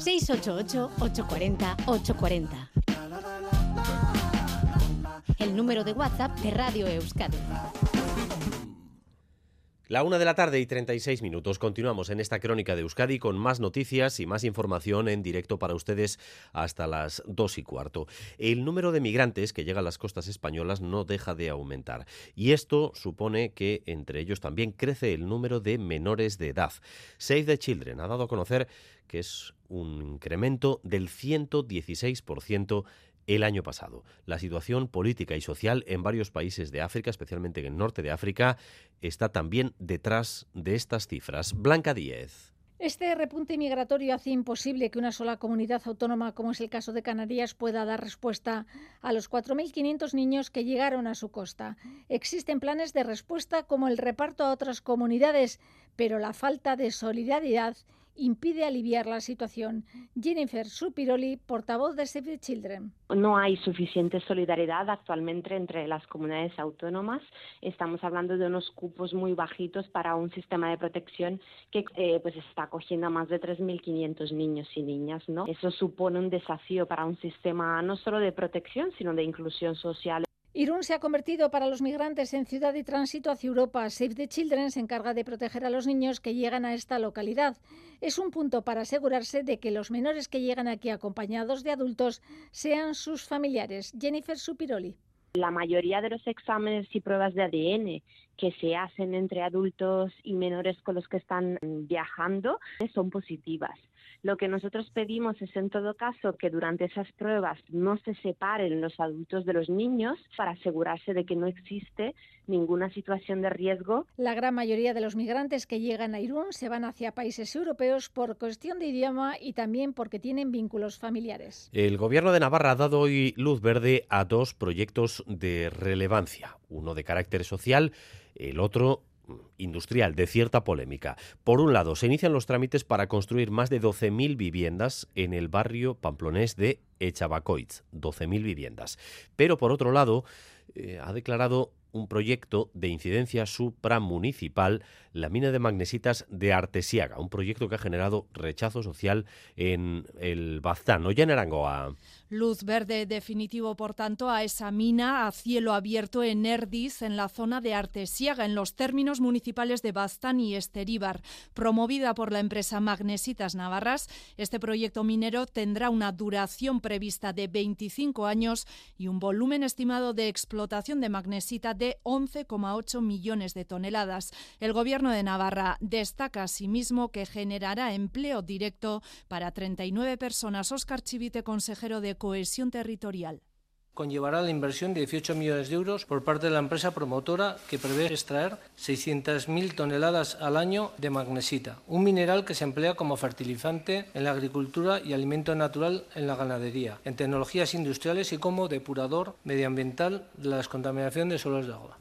688-840-840. El número de WhatsApp de Radio Euskadi. La una de la tarde y 36 minutos. Continuamos en esta crónica de Euskadi con más noticias y más información en directo para ustedes hasta las dos y cuarto. El número de migrantes que llega a las costas españolas no deja de aumentar. Y esto supone que entre ellos también crece el número de menores de edad. Save the Children ha dado a conocer que es un incremento del 116% el año pasado. La situación política y social en varios países de África, especialmente en el norte de África, está también detrás de estas cifras. Blanca Díez. Este repunte migratorio hace imposible que una sola comunidad autónoma, como es el caso de Canarias, pueda dar respuesta a los 4.500 niños que llegaron a su costa. Existen planes de respuesta como el reparto a otras comunidades, pero la falta de solidaridad impide aliviar la situación. Jennifer Supiroli, portavoz de Save the Children. No hay suficiente solidaridad actualmente entre las comunidades autónomas. Estamos hablando de unos cupos muy bajitos para un sistema de protección que eh, pues está acogiendo a más de 3.500 niños y niñas. ¿no? Eso supone un desafío para un sistema no solo de protección, sino de inclusión social. Irún se ha convertido para los migrantes en ciudad de tránsito hacia Europa. Save the Children se encarga de proteger a los niños que llegan a esta localidad. Es un punto para asegurarse de que los menores que llegan aquí acompañados de adultos sean sus familiares. Jennifer Supiroli. La mayoría de los exámenes y pruebas de ADN que se hacen entre adultos y menores con los que están viajando son positivas. Lo que nosotros pedimos es, en todo caso, que durante esas pruebas no se separen los adultos de los niños para asegurarse de que no existe ninguna situación de riesgo. La gran mayoría de los migrantes que llegan a Irún se van hacia países europeos por cuestión de idioma y también porque tienen vínculos familiares. El Gobierno de Navarra ha dado hoy luz verde a dos proyectos de relevancia, uno de carácter social, el otro industrial de cierta polémica. Por un lado, se inician los trámites para construir más de 12.000 viviendas en el barrio pamplonés de Echabacoitz, 12.000 viviendas. Pero por otro lado, eh, ha declarado un proyecto de incidencia supramunicipal, la mina de magnesitas de Artesiaga, un proyecto que ha generado rechazo social en el Baztán. Oye, en Arangoa. Luz verde definitivo, por tanto, a esa mina a cielo abierto en Erdis, en la zona de Artesiaga, en los términos municipales de Baztán y Esteríbar. Promovida por la empresa Magnesitas Navarras, este proyecto minero tendrá una duración prevista de 25 años y un volumen estimado de explotación de magnesita de 11,8 millones de toneladas. El Gobierno de Navarra destaca asimismo que generará empleo directo para 39 personas. Oscar Chivite, consejero de Cohesión Territorial. conllevará la inversión de 18 millones de euros por parte de la empresa promotora que prevé extraer 600.000 toneladas al año de magnesita, un mineral que se emplea como fertilizante en la agricultura y alimento natural en la ganadería, en tecnologías industriales y como depurador medioambiental de la descontaminación de suelos de agua.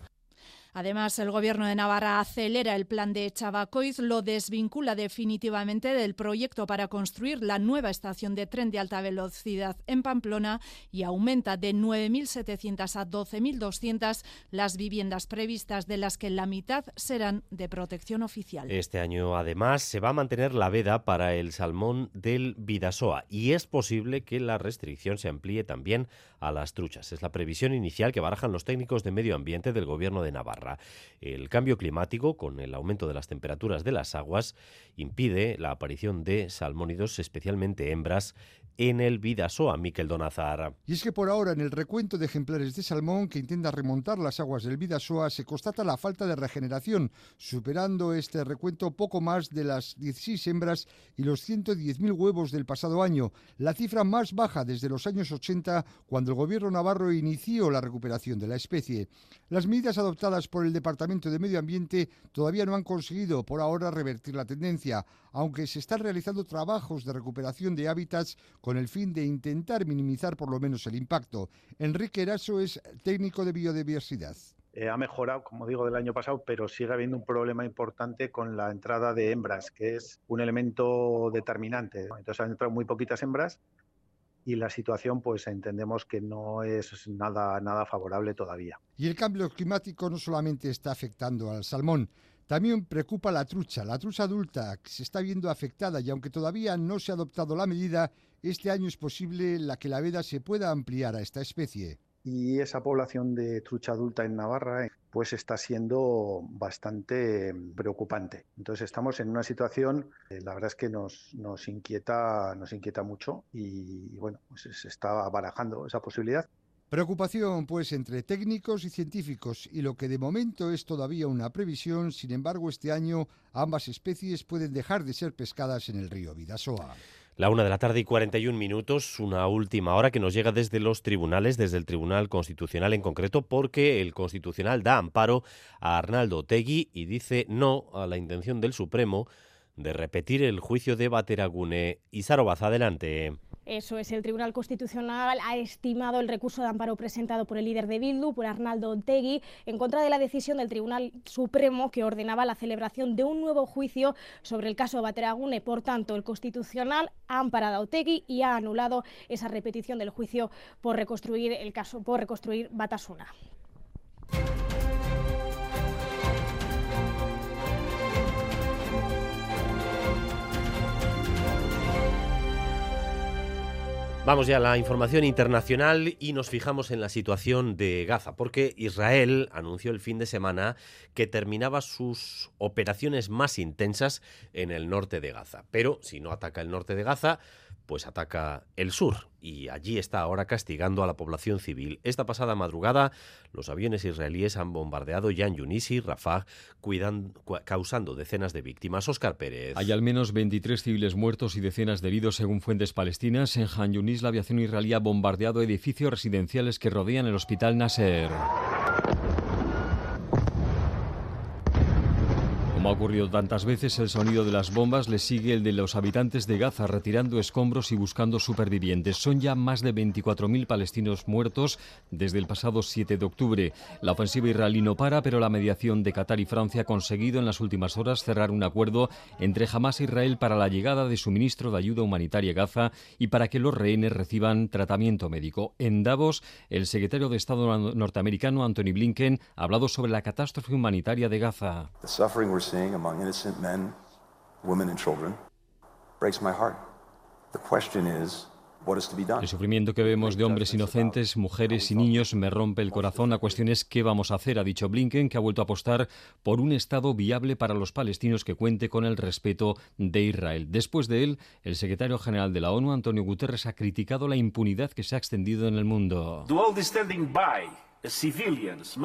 Además, el Gobierno de Navarra acelera el plan de Chavacoiz, lo desvincula definitivamente del proyecto para construir la nueva estación de tren de alta velocidad en Pamplona y aumenta de 9.700 a 12.200 las viviendas previstas, de las que la mitad serán de protección oficial. Este año, además, se va a mantener la veda para el salmón del Vidasoa y es posible que la restricción se amplíe también a las truchas. Es la previsión inicial que barajan los técnicos de medio ambiente del Gobierno de Navarra. El cambio climático, con el aumento de las temperaturas de las aguas, impide la aparición de salmónidos, especialmente hembras, en el Vidasoa, Miquel Donazar. Y es que por ahora en el recuento de ejemplares de salmón que intenta remontar las aguas del Vidasoa se constata la falta de regeneración, superando este recuento poco más de las 16 hembras y los 110.000 huevos del pasado año, la cifra más baja desde los años 80 cuando el gobierno navarro inició la recuperación de la especie. Las medidas adoptadas por el Departamento de Medio Ambiente todavía no han conseguido por ahora revertir la tendencia, aunque se están realizando trabajos de recuperación de hábitats con el fin de intentar minimizar por lo menos el impacto. Enrique Eraso es técnico de biodiversidad. Eh, ha mejorado, como digo, del año pasado, pero sigue habiendo un problema importante con la entrada de hembras, que es un elemento determinante. Entonces han entrado muy poquitas hembras y la situación pues entendemos que no es nada, nada favorable todavía. Y el cambio climático no solamente está afectando al salmón, también preocupa la trucha, la trucha adulta, que se está viendo afectada y aunque todavía no se ha adoptado la medida, este año es posible la que la veda se pueda ampliar a esta especie. Y esa población de trucha adulta en Navarra pues está siendo bastante preocupante. Entonces estamos en una situación, eh, la verdad es que nos, nos, inquieta, nos inquieta mucho y, bueno, pues se está barajando esa posibilidad. Preocupación, pues, entre técnicos y científicos, y lo que de momento es todavía una previsión, sin embargo, este año ambas especies pueden dejar de ser pescadas en el río Vidasoa. La una de la tarde y 41 minutos, una última hora que nos llega desde los tribunales, desde el Tribunal Constitucional en concreto, porque el Constitucional da amparo a Arnaldo Tegui y dice no a la intención del Supremo de repetir el juicio de Bateragune. Y Sarobaza, adelante. Eso es, el Tribunal Constitucional ha estimado el recurso de amparo presentado por el líder de Bildu, por Arnaldo Otegui, en contra de la decisión del Tribunal Supremo que ordenaba la celebración de un nuevo juicio sobre el caso Bateragune. Por tanto, el Constitucional ha amparado a Otegui y ha anulado esa repetición del juicio por reconstruir el caso, por reconstruir Batasuna. Vamos ya a la información internacional y nos fijamos en la situación de Gaza, porque Israel anunció el fin de semana que terminaba sus operaciones más intensas en el norte de Gaza. Pero si no ataca el norte de Gaza, pues ataca el sur y allí está ahora castigando a la población civil. Esta pasada madrugada los aviones israelíes han bombardeado Yan Yunis y Rafah, causando decenas de víctimas. Oscar Pérez. Hay al menos 23 civiles muertos y decenas de heridos según fuentes palestinas. En Han Yunis la aviación israelí ha bombardeado edificios residenciales que rodean el hospital Nasser. Como ha ocurrido tantas veces, el sonido de las bombas le sigue el de los habitantes de Gaza retirando escombros y buscando supervivientes. Son ya más de 24.000 palestinos muertos desde el pasado 7 de octubre. La ofensiva israelí no para, pero la mediación de Qatar y Francia ha conseguido en las últimas horas cerrar un acuerdo entre Hamas e Israel para la llegada de suministro de ayuda humanitaria a Gaza y para que los rehenes reciban tratamiento médico. En Davos, el secretario de Estado norteamericano Anthony Blinken ha hablado sobre la catástrofe humanitaria de Gaza. Seeing among innocent men, women, and children breaks my heart. The question is, El sufrimiento que vemos de hombres inocentes, mujeres y niños me rompe el corazón. La cuestión es qué vamos a hacer, ha dicho Blinken, que ha vuelto a apostar por un Estado viable para los palestinos que cuente con el respeto de Israel. Después de él, el secretario general de la ONU, Antonio Guterres, ha criticado la impunidad que se ha extendido en el mundo. civilians,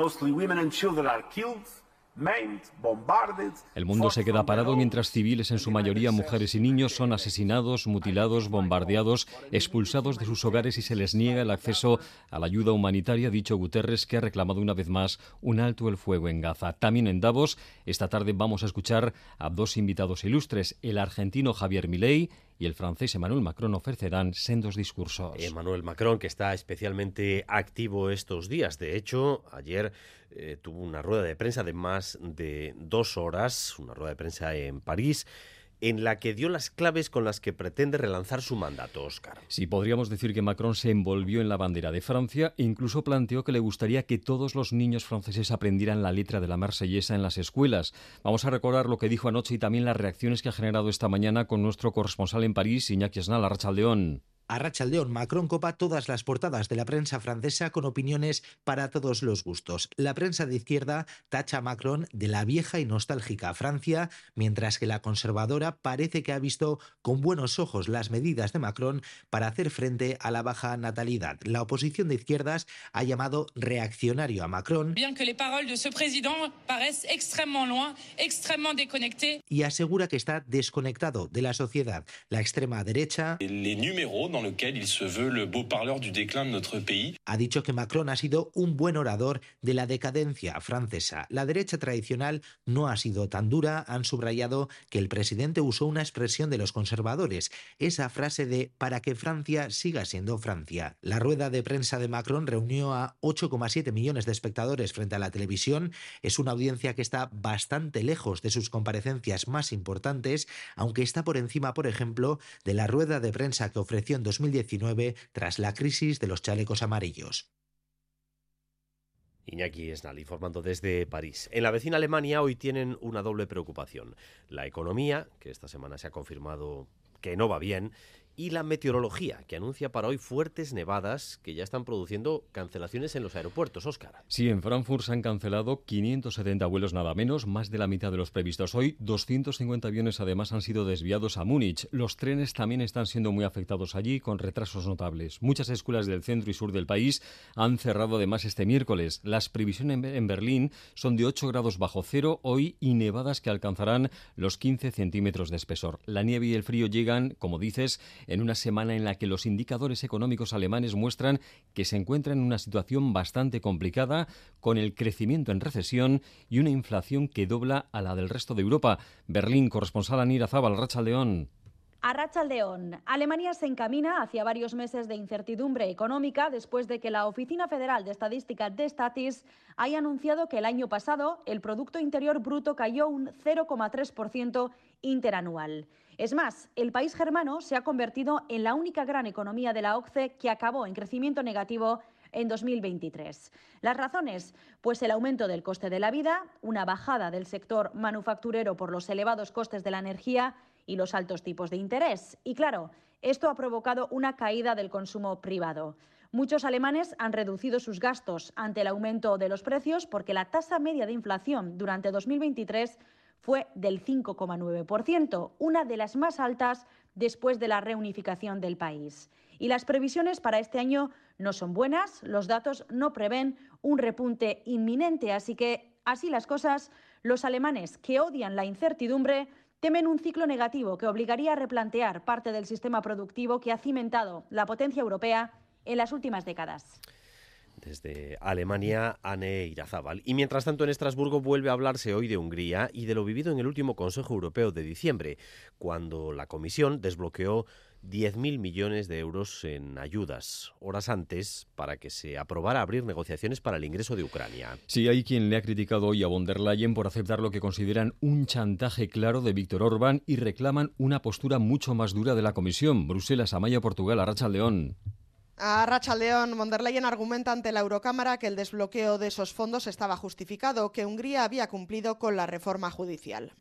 El mundo se queda parado mientras civiles, en su mayoría mujeres y niños, son asesinados, mutilados, bombardeados, expulsados de sus hogares y se les niega el acceso a la ayuda humanitaria, dicho Guterres, que ha reclamado una vez más un alto el fuego en Gaza. También en Davos, esta tarde vamos a escuchar a dos invitados ilustres, el argentino Javier Milei y el francés Emmanuel Macron ofrecerán sendos discursos. Emmanuel Macron, que está especialmente activo estos días. De hecho, ayer eh, tuvo una rueda de prensa de más de dos horas, una rueda de prensa en París en la que dio las claves con las que pretende relanzar su mandato, Oscar. Sí, podríamos decir que Macron se envolvió en la bandera de Francia e incluso planteó que le gustaría que todos los niños franceses aprendieran la letra de la marsellesa en las escuelas. Vamos a recordar lo que dijo anoche y también las reacciones que ha generado esta mañana con nuestro corresponsal en París, Iñaki Esnal, Arrachaldeón. A Rachaldeón, Macron copa todas las portadas de la prensa francesa con opiniones para todos los gustos. La prensa de izquierda tacha a Macron de la vieja y nostálgica Francia, mientras que la conservadora parece que ha visto con buenos ojos las medidas de Macron para hacer frente a la baja natalidad. La oposición de izquierdas ha llamado reaccionario a Macron. Bien que les paroles de ce président paraissent extrêmement loin, extrêmement déconnectées. Y asegura que está desconectado de la sociedad. La extrema derecha. Les numéros dans lequel il se veut le beau parleur du déclin de notre pays. Ha dicho que Macron ha sido un buen orador de la decadencia francesa. La derecha tradicional no ha sido tan dura. Han subrayado que el presidente usó una expresión de los conservadores, esa frase de para que Francia siga siendo Francia. La rueda de prensa de Macron reunió a 8,7 millones de espectadores frente a la televisión. Es una audiencia que está bastante lejos de sus comparecencias más importantes, aunque está por encima, por ejemplo, de la rueda de prensa que ofreció en 2019 tras la crisis de los chalecos amarillos. Iñaki Esnal informando desde París. En la vecina Alemania hoy tienen una doble preocupación. La economía, que esta semana se ha confirmado que no va bien, y la meteorología, que anuncia para hoy fuertes nevadas que ya están produciendo cancelaciones en los aeropuertos. Óscar. Sí, en Frankfurt se han cancelado 570 vuelos nada menos, más de la mitad de los previstos hoy. 250 aviones además han sido desviados a Múnich. Los trenes también están siendo muy afectados allí, con retrasos notables. Muchas escuelas del centro y sur del país han cerrado además este miércoles. Las previsiones en Berlín son de 8 grados bajo cero hoy y nevadas que alcanzarán los 15 centímetros de espesor. La nieve y el frío llegan, como dices, en una semana en la que los indicadores económicos alemanes muestran que se encuentran en una situación bastante complicada, con el crecimiento en recesión y una inflación que dobla a la del resto de Europa. Berlín, corresponsal Anira Zabal, Racha León. A Rachaldeón, Alemania se encamina hacia varios meses de incertidumbre económica después de que la Oficina Federal de Estadística de Statis haya anunciado que el año pasado el Producto Interior Bruto cayó un 0,3% interanual. Es más, el país germano se ha convertido en la única gran economía de la OCDE que acabó en crecimiento negativo en 2023. Las razones, pues el aumento del coste de la vida, una bajada del sector manufacturero por los elevados costes de la energía y los altos tipos de interés. Y claro, esto ha provocado una caída del consumo privado. Muchos alemanes han reducido sus gastos ante el aumento de los precios porque la tasa media de inflación durante 2023 fue del 5,9%, una de las más altas después de la reunificación del país. Y las previsiones para este año no son buenas, los datos no prevén un repunte inminente, así que, así las cosas, los alemanes que odian la incertidumbre temen un ciclo negativo que obligaría a replantear parte del sistema productivo que ha cimentado la potencia europea en las últimas décadas desde Alemania, Anne Irazábal. Y mientras tanto, en Estrasburgo vuelve a hablarse hoy de Hungría y de lo vivido en el último Consejo Europeo de diciembre, cuando la Comisión desbloqueó 10.000 millones de euros en ayudas, horas antes, para que se aprobara abrir negociaciones para el ingreso de Ucrania. Sí, hay quien le ha criticado hoy a von der Leyen por aceptar lo que consideran un chantaje claro de Víctor Orbán y reclaman una postura mucho más dura de la Comisión. Bruselas, Amaya, Portugal, Arracha León. A Racha León, von der Leyen argumenta ante la Eurocámara que el desbloqueo de esos fondos estaba justificado, que Hungría había cumplido con la reforma judicial.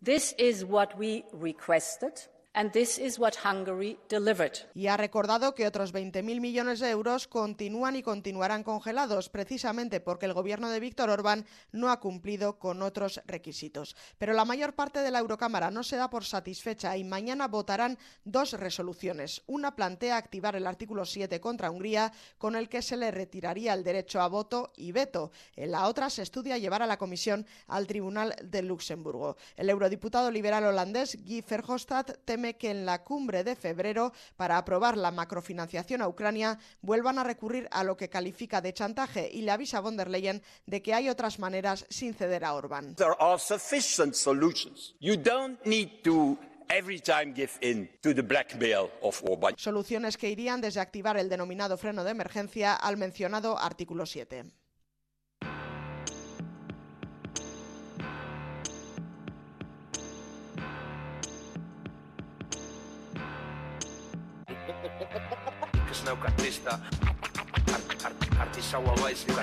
Y ha recordado que otros 20.000 millones de euros continúan y continuarán congelados, precisamente porque el gobierno de Víctor Orbán no ha cumplido con otros requisitos. Pero la mayor parte de la Eurocámara no se da por satisfecha y mañana votarán dos resoluciones. Una plantea activar el artículo 7 contra Hungría, con el que se le retiraría el derecho a voto y veto. En la otra se estudia llevar a la Comisión al Tribunal de Luxemburgo. El eurodiputado liberal holandés Guy Verhofstadt teme que en la cumbre de febrero, para aprobar la macrofinanciación a Ucrania, vuelvan a recurrir a lo que califica de chantaje y le avisa a von der Leyen de que hay otras maneras sin ceder a Orbán. Soluciones que irían desde activar el denominado freno de emergencia al mencionado artículo 7. Artisau baizik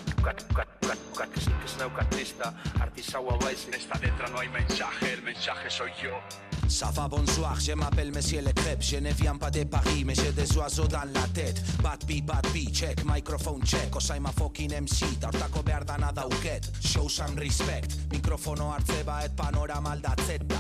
que sneuka artista artisau baizik. Esta letra no hay mensaje el mensaje soy yo. Ça va bonsoir, je m'appelle Monsieur Le Crêpe. Je ne viens pas de Paris, mais j'ai des oiseaux dans la tête. Bad beat, bad beat, check, microphone check. Osaima fucking MC, tartako behar dana dauket Show some respect, mikrofono hartze baet panorama aldatzeta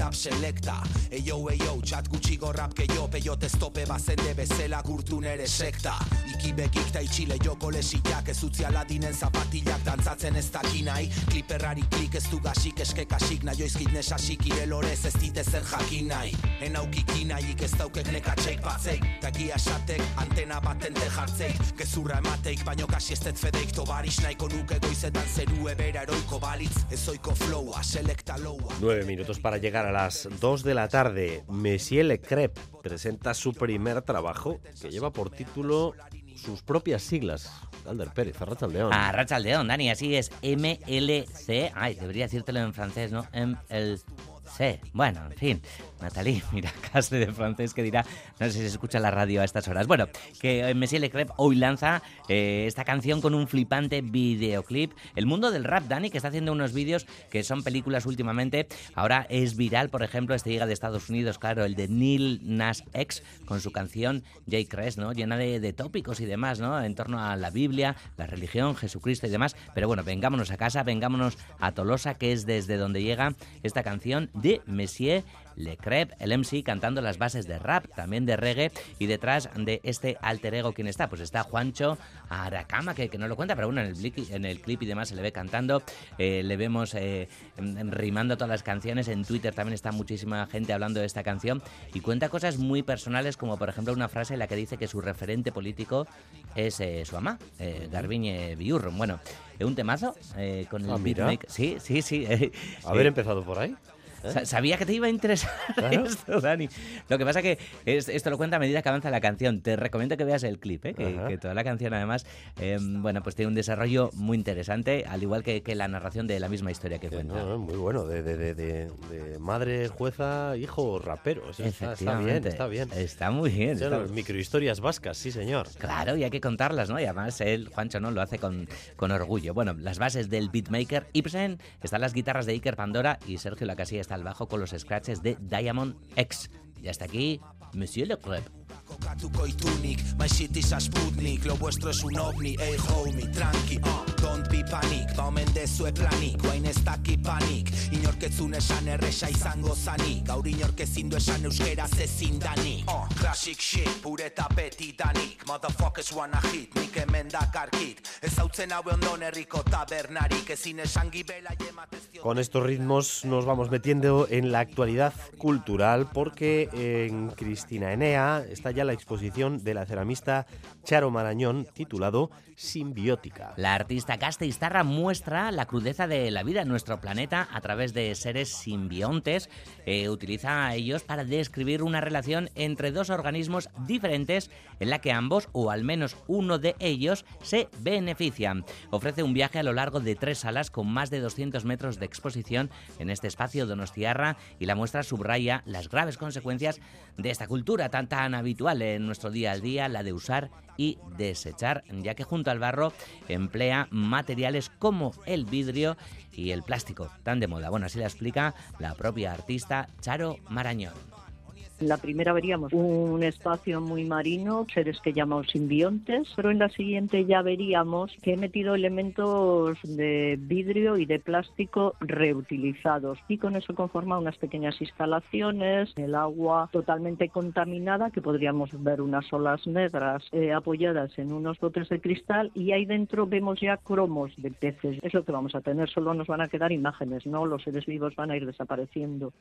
Bulitap selecta, eyo, eyo, txat gutxi gorrap yo Peyote estope bazende bezela gurtu nere sekta. Ikibekik ta itxile joko lesiak Ez utzi aladinen zapatilak dantzatzen ez dakinai Kliperrari klik ez du gasik eskekasik Naioizkit nesasik irelorez ez dite zer jakin nahi. En aukiki nahik ez daukek nekatxeik batzeik Takia esatek antena batente jartzeik Gezurra emateik baino kasi ez fedeik. Tobaris nahiko nuke goizetan zeru ebera eroiko balitz. Ezoiko flowa, selecta lowa. Nueve minutos para llegar a las 2 de la tarde Monsieur Le Crep presenta su primer trabajo que lleva por título sus propias siglas. Alder Pérez, Arrachaldeón. Arrachaldeón, Dani, así es. MLC. Ay, debería decírtelo en francés, ¿no? MLC. Bueno, en fin. Natalie, mira, casi de francés que dirá, no sé si se escucha la radio a estas horas. Bueno, que eh, Messi Lecrep hoy lanza eh, esta canción con un flipante videoclip. El mundo del rap, Dani, que está haciendo unos vídeos que son películas últimamente. Ahora es viral, por ejemplo, este llega de Estados Unidos, claro, el de Neil Nas X, con su canción J. Crest, ¿no? Llena de, de tópicos y demás, ¿no? En torno a la Biblia, la religión, Jesucristo y demás. Pero bueno, vengámonos a casa, vengámonos a Tolosa, que es desde donde llega esta canción de Messier Le Crep, el MC cantando las bases de rap, también de reggae, y detrás de este alter ego, ¿quién está? Pues está Juancho Aracama, que, que no lo cuenta, pero bueno, en el, en el clip y demás se le ve cantando, eh, le vemos eh, rimando todas las canciones, en Twitter también está muchísima gente hablando de esta canción, y cuenta cosas muy personales, como por ejemplo una frase en la que dice que su referente político es eh, su mamá, eh, Garbiñe Biurrum. Bueno, un temazo con el ah, beatmaker. Sí, sí, sí. Haber empezado por ahí. ¿Eh? Sabía que te iba a interesar esto, Dani. Lo que pasa que esto lo cuenta a medida que avanza la canción. Te recomiendo que veas el clip, ¿eh? que, toda la canción además, em, bueno, pues tiene un desarrollo muy interesante, al igual que, la narración de la misma historia que cuenta. muy bueno, de, madre, jueza, hijo, rapero. está, bien, está bien. Está muy bien. microhistorias vascas, sí señor. Claro, y hay que contarlas, ¿no? Y además él, Juancho, ¿no? Lo hace con, con orgullo. Bueno, las bases del beatmaker Ibsen, están las guitarras de Iker Pandora y Sergio Lacasilla al bajo con los scratches de Diamond X. Y hasta aquí, Monsieur Le uh, Don't be panic, ba omen dezue planik Guain ez daki panik. Inorketzun esan erresa izango zanik Gaur inorkezin du esan euskeraz ezin danik. Uh, Classic shit, pureta beti danik. Motherfuckers wanna hit, nik hemen dakarkit Ez hautzen haue ondon herriko tabernarik Ezin esan gibela Con estos ritmos nos vamos metiendo en la actualidad cultural porque en Cristina Enea está ya la exposición de la ceramista Charo Marañón titulado Simbiótica. La artista Iztarra muestra la crudeza de la vida en nuestro planeta a través de seres simbiontes. Eh, utiliza a ellos para describir una relación entre dos organismos diferentes en la que ambos, o al menos uno de ellos, se benefician. Ofrece un viaje a lo largo de tres salas con más de 200 metros de exposición en este espacio Donostiarra y la muestra subraya las graves consecuencias de esta cultura tan tan habitual en nuestro día a día, la de usar y desechar, ya que junto al barro emplea materiales como el vidrio y el plástico, tan de moda. Bueno, así la explica la propia artista Charo Marañón. En la primera veríamos un espacio muy marino, seres que llamamos simbiontes, pero en la siguiente ya veríamos que he metido elementos de vidrio y de plástico reutilizados y con eso conforma unas pequeñas instalaciones, el agua totalmente contaminada que podríamos ver unas olas negras eh, apoyadas en unos botes de cristal y ahí dentro vemos ya cromos de peces. Es lo que vamos a tener, solo nos van a quedar imágenes, ¿no? Los seres vivos van a ir desapareciendo.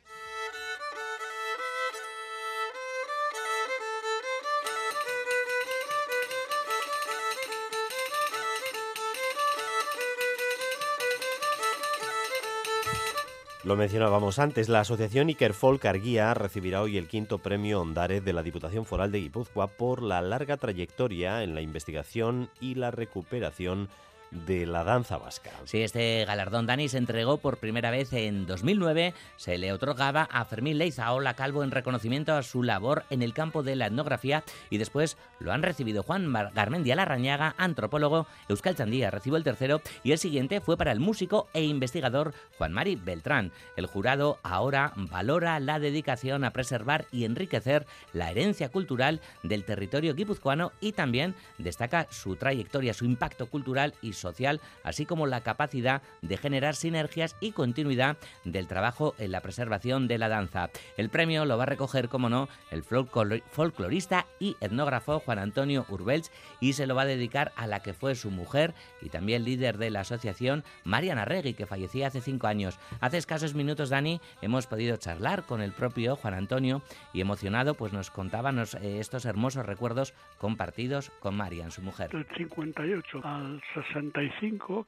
Lo mencionábamos antes, la asociación Ikerfolk Arguía recibirá hoy el quinto premio Ondares de la Diputación Foral de Guipúzcoa por la larga trayectoria en la investigación y la recuperación de la danza vasca. Sí, este galardón Dani se entregó por primera vez en 2009. Se le otorgaba a Fermín Leizaola Calvo en reconocimiento a su labor en el campo de la etnografía y después lo han recibido Juan Garmendia Larrañaga, antropólogo, Euskal Chandía recibió el tercero y el siguiente fue para el músico e investigador Juan Mari Beltrán. El jurado ahora valora la dedicación a preservar y enriquecer la herencia cultural del territorio guipuzcoano y también destaca su trayectoria, su impacto cultural y social, así como la capacidad de generar sinergias y continuidad del trabajo en la preservación de la danza. El premio lo va a recoger, como no, el folclorista y etnógrafo Juan Antonio Urbelch y se lo va a dedicar a la que fue su mujer y también líder de la asociación, Mariana Regui, que fallecía hace cinco años. Hace escasos minutos, Dani, hemos podido charlar con el propio Juan Antonio y emocionado, pues nos contaba eh, estos hermosos recuerdos compartidos con Marian, su mujer. Del 58 al 60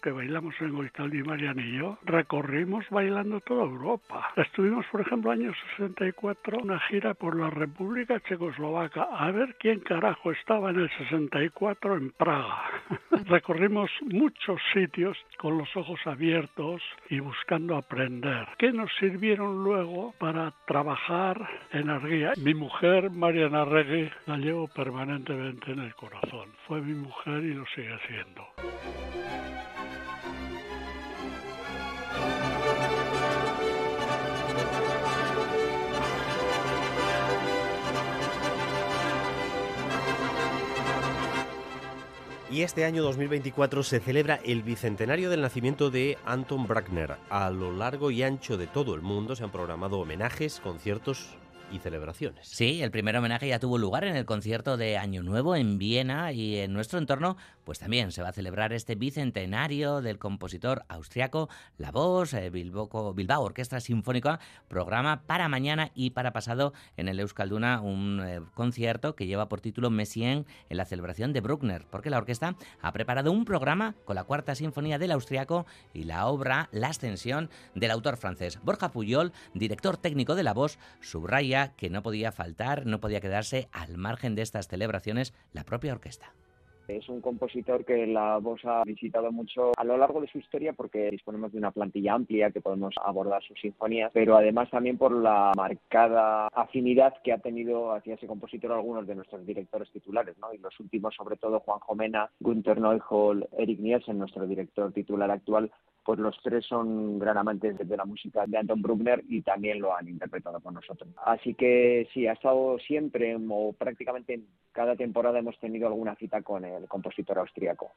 que bailamos en Goitaldi, Marian y yo, recorrimos bailando toda Europa. Estuvimos, por ejemplo, año 64, una gira por la República Checoslovaca, a ver quién carajo estaba en el 64 en Praga. Recorrimos muchos sitios con los ojos abiertos y buscando aprender, que nos sirvieron luego para trabajar en Arguía. Mi mujer, Mariana Regui, la llevo permanentemente en el corazón. Fue mi mujer y lo sigue siendo. Y este año 2024 se celebra el bicentenario del nacimiento de Anton Bruckner. A lo largo y ancho de todo el mundo se han programado homenajes, conciertos y celebraciones. Sí, el primer homenaje ya tuvo lugar en el concierto de Año Nuevo en Viena y en nuestro entorno, pues también se va a celebrar este bicentenario del compositor austriaco La Voz, eh, Bilbao, Bilbao Orquesta Sinfónica, programa para mañana y para pasado en el Euskalduna un eh, concierto que lleva por título Messien en la celebración de Bruckner, porque la orquesta ha preparado un programa con la cuarta sinfonía del austriaco y la obra La Ascensión del autor francés. Borja Puyol, director técnico de La Voz, subraya que no podía faltar, no podía quedarse al margen de estas celebraciones la propia orquesta. Es un compositor que la voz ha visitado mucho a lo largo de su historia porque disponemos de una plantilla amplia que podemos abordar sus sinfonías, pero además también por la marcada afinidad que ha tenido hacia ese compositor algunos de nuestros directores titulares, ¿no? Y los últimos, sobre todo Juan Jomena, Gunther Neuhold, Eric Nielsen, nuestro director titular actual, pues los tres son gran amantes de la música de Anton Bruckner y también lo han interpretado con nosotros. Así que sí, ha estado siempre o prácticamente en cada temporada hemos tenido alguna cita con el compositor austríaco.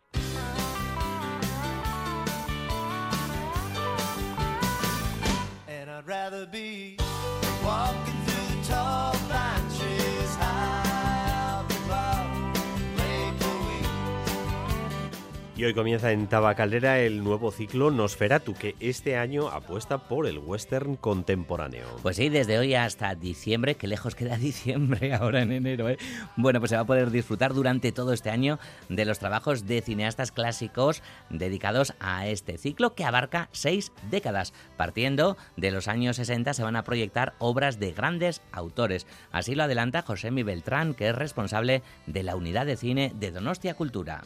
Y hoy comienza en Tabacalera el nuevo ciclo Nosferatu, que este año apuesta por el western contemporáneo. Pues sí, desde hoy hasta diciembre, que lejos queda diciembre ahora en enero, ¿eh? Bueno, pues se va a poder disfrutar durante todo este año de los trabajos de cineastas clásicos dedicados a este ciclo que abarca seis décadas. Partiendo de los años 60 se van a proyectar obras de grandes autores. Así lo adelanta José Mi Beltrán, que es responsable de la unidad de cine de Donostia Cultura.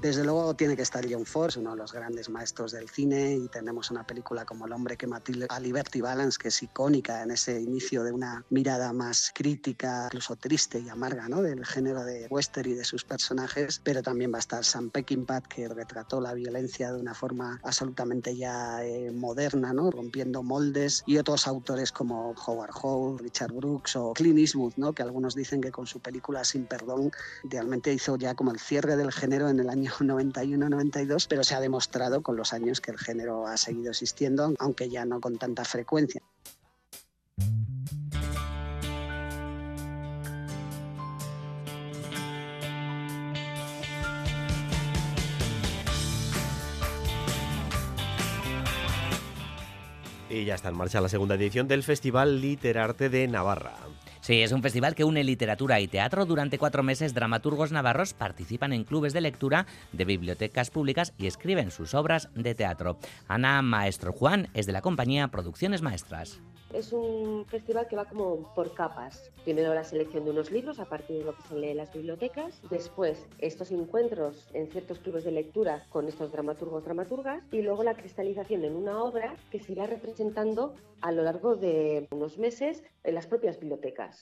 Desde luego tiene que estar John Ford, uno de los grandes maestros del cine, y tenemos una película como El hombre que mató a Liberty Balance, que es icónica en ese inicio de una mirada más crítica, incluso triste y amarga, ¿no? del género de western y de sus personajes, pero también va a estar Sam Peckinpah, que retrató la violencia de una forma absolutamente ya eh, moderna, ¿no? rompiendo moldes, y otros autores como Howard Hawks, Richard Brooks o Clint Eastwood, ¿no? que algunos dicen que con su película Sin Perdón realmente hizo ya como el cierre del género en el año 91-92, pero se ha demostrado con los años que el género ha seguido existiendo, aunque ya no con tanta frecuencia. Y ya está en marcha la segunda edición del Festival Literarte de Navarra. Sí, es un festival que une literatura y teatro. Durante cuatro meses, dramaturgos navarros participan en clubes de lectura de bibliotecas públicas y escriben sus obras de teatro. Ana Maestro Juan es de la compañía Producciones Maestras. Es un festival que va como por capas. Primero la selección de unos libros a partir de lo que se lee en las bibliotecas. Después estos encuentros en ciertos clubes de lectura con estos dramaturgos, dramaturgas. Y luego la cristalización en una obra que se irá representando a lo largo de unos meses en las propias bibliotecas.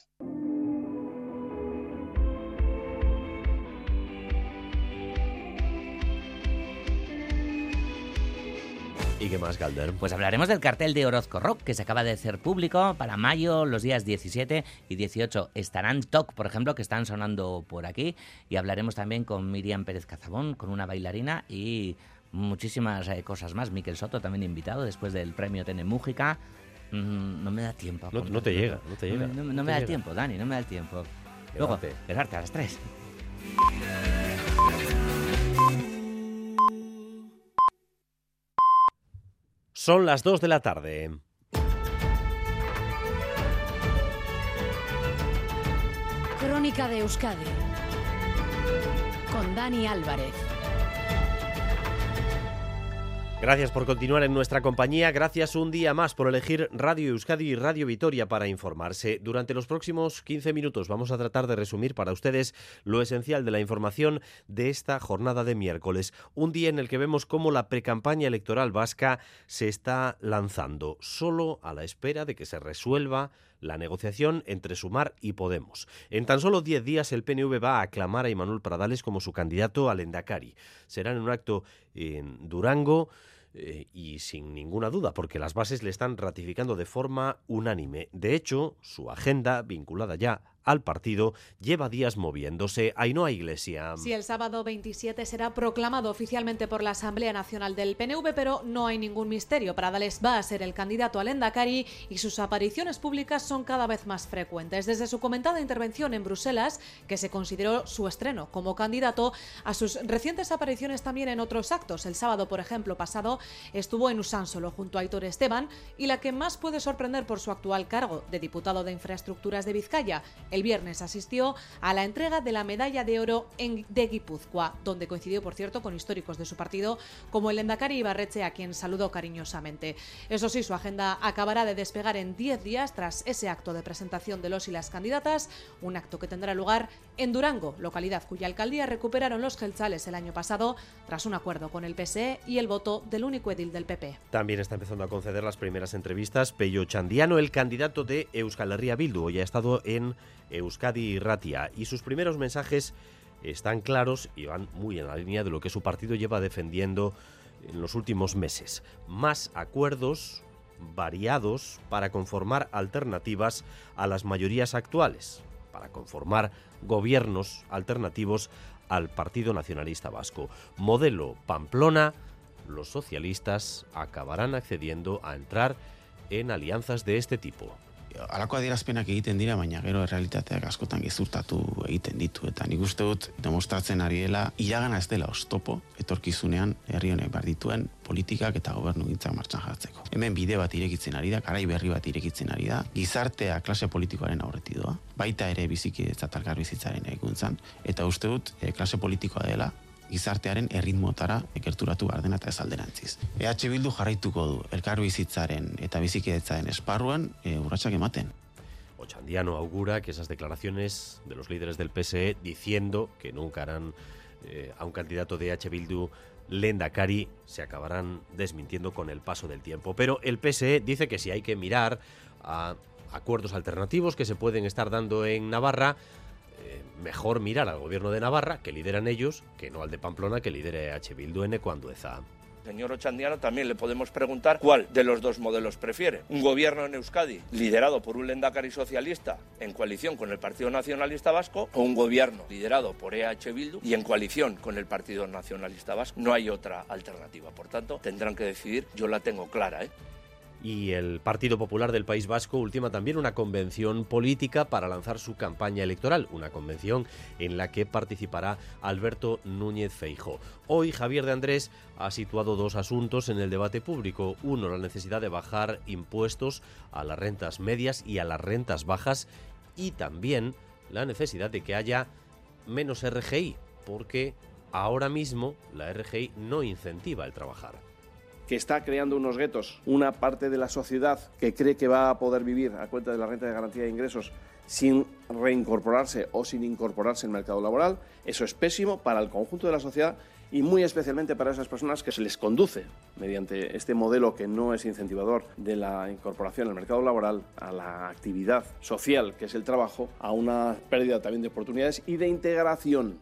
¿Y qué más, Calder? Pues hablaremos del cartel de Orozco Rock que se acaba de hacer público para mayo, los días 17 y 18. Estarán TOC, por ejemplo, que están sonando por aquí. Y hablaremos también con Miriam Pérez Cazabón, con una bailarina y muchísimas eh, cosas más. Miquel Soto también invitado después del premio Tene Mújica. Mm, no me da tiempo. No, no, te llega, no te llega. No, me da tiempo, Dani, no me da el tiempo. Luego, quedarte a las 3. Son las 2 de la tarde. Crónica de Euskadi con Dani Álvarez. Gracias por continuar en nuestra compañía, gracias un día más por elegir Radio Euskadi y Radio Vitoria para informarse. Durante los próximos 15 minutos vamos a tratar de resumir para ustedes lo esencial de la información de esta jornada de miércoles, un día en el que vemos cómo la precampaña electoral vasca se está lanzando, solo a la espera de que se resuelva la negociación entre Sumar y Podemos. En tan solo 10 días el PNV va a aclamar a Imanuel Pradales como su candidato al Endacari. Será en un acto en Durango eh, y sin ninguna duda, porque las bases le están ratificando de forma unánime. De hecho, su agenda, vinculada ya al partido lleva días moviéndose. Ainhoa Iglesia. Sí, el sábado 27 será proclamado oficialmente por la Asamblea Nacional del PNV, pero no hay ningún misterio. Pradales va a ser el candidato al Endacari y sus apariciones públicas son cada vez más frecuentes. Desde su comentada intervención en Bruselas, que se consideró su estreno como candidato, a sus recientes apariciones también en otros actos. El sábado, por ejemplo, pasado, estuvo en Usánsolo junto a Aitor Esteban y la que más puede sorprender por su actual cargo de diputado de Infraestructuras de Vizcaya, el viernes asistió a la entrega de la medalla de oro en, de Guipúzcoa, donde coincidió, por cierto, con históricos de su partido, como el Endacari Ibarreche, a quien saludó cariñosamente. Eso sí, su agenda acabará de despegar en 10 días tras ese acto de presentación de los y las candidatas, un acto que tendrá lugar en Durango, localidad cuya alcaldía recuperaron los gelchales el año pasado, tras un acuerdo con el PSE y el voto del único edil del PP. También está empezando a conceder las primeras entrevistas Pello Chandiano, el candidato de Euskal Herria Bildu. Hoy ha estado en Euskadi Ratia y sus primeros mensajes están claros y van muy en la línea de lo que su partido lleva defendiendo en los últimos meses. Más acuerdos variados para conformar alternativas a las mayorías actuales, para conformar gobiernos alternativos al Partido Nacionalista Vasco. Modelo Pamplona, los socialistas acabarán accediendo a entrar en alianzas de este tipo. Alako adierazpenak egiten dira, baina gero errealitateak askotan gezurtatu egiten ditu. Eta nik uste dut demostratzen ari dela, iragana ez dela ostopo, etorkizunean herri honek dituen politikak eta gobernu gintzak martxan jartzeko. Hemen bide bat irekitzen ari da, karai berri bat irekitzen ari da, gizartea klase politikoaren aurreti doa, baita ere biziki eta talgar bizitzaren eguntzan, eta uste dut e, klase politikoa dela, gizartearen erritmotara ekerturatu behar dena eta. EH Bildu jarraituko du elkar bizitzaren eta bizikidetzaren esparruan e, urratsak ematen. Ochandiano augura que esas declaraciones de los líderes del PSE diciendo que nunca harán eh, a un candidato de H. Bildu Lendakari se acabarán desmintiendo con el paso del tiempo. Pero el PSE dice que si hay que mirar a acuerdos alternativos que se pueden estar dando en Navarra, mejor mirar al gobierno de Navarra, que lideran ellos, que no al de Pamplona, que lidere H. Bildu en Ecuandueza señor Ochandiano también le podemos preguntar cuál de los dos modelos prefiere. Un gobierno en Euskadi liderado por un Lendakari socialista en coalición con el Partido Nacionalista Vasco o un gobierno liderado por EH Bildu y en coalición con el Partido Nacionalista Vasco. No hay otra alternativa. Por tanto, tendrán que decidir. Yo la tengo clara, ¿eh? Y el Partido Popular del País Vasco ultima también una convención política para lanzar su campaña electoral, una convención en la que participará Alberto Núñez Feijo. Hoy Javier de Andrés ha situado dos asuntos en el debate público. Uno, la necesidad de bajar impuestos a las rentas medias y a las rentas bajas y también la necesidad de que haya menos RGI, porque ahora mismo la RGI no incentiva el trabajar que está creando unos guetos, una parte de la sociedad que cree que va a poder vivir a cuenta de la renta de garantía de ingresos sin reincorporarse o sin incorporarse el mercado laboral, eso es pésimo para el conjunto de la sociedad y muy especialmente para esas personas que se les conduce mediante este modelo que no es incentivador de la incorporación al mercado laboral, a la actividad social que es el trabajo, a una pérdida también de oportunidades y de integración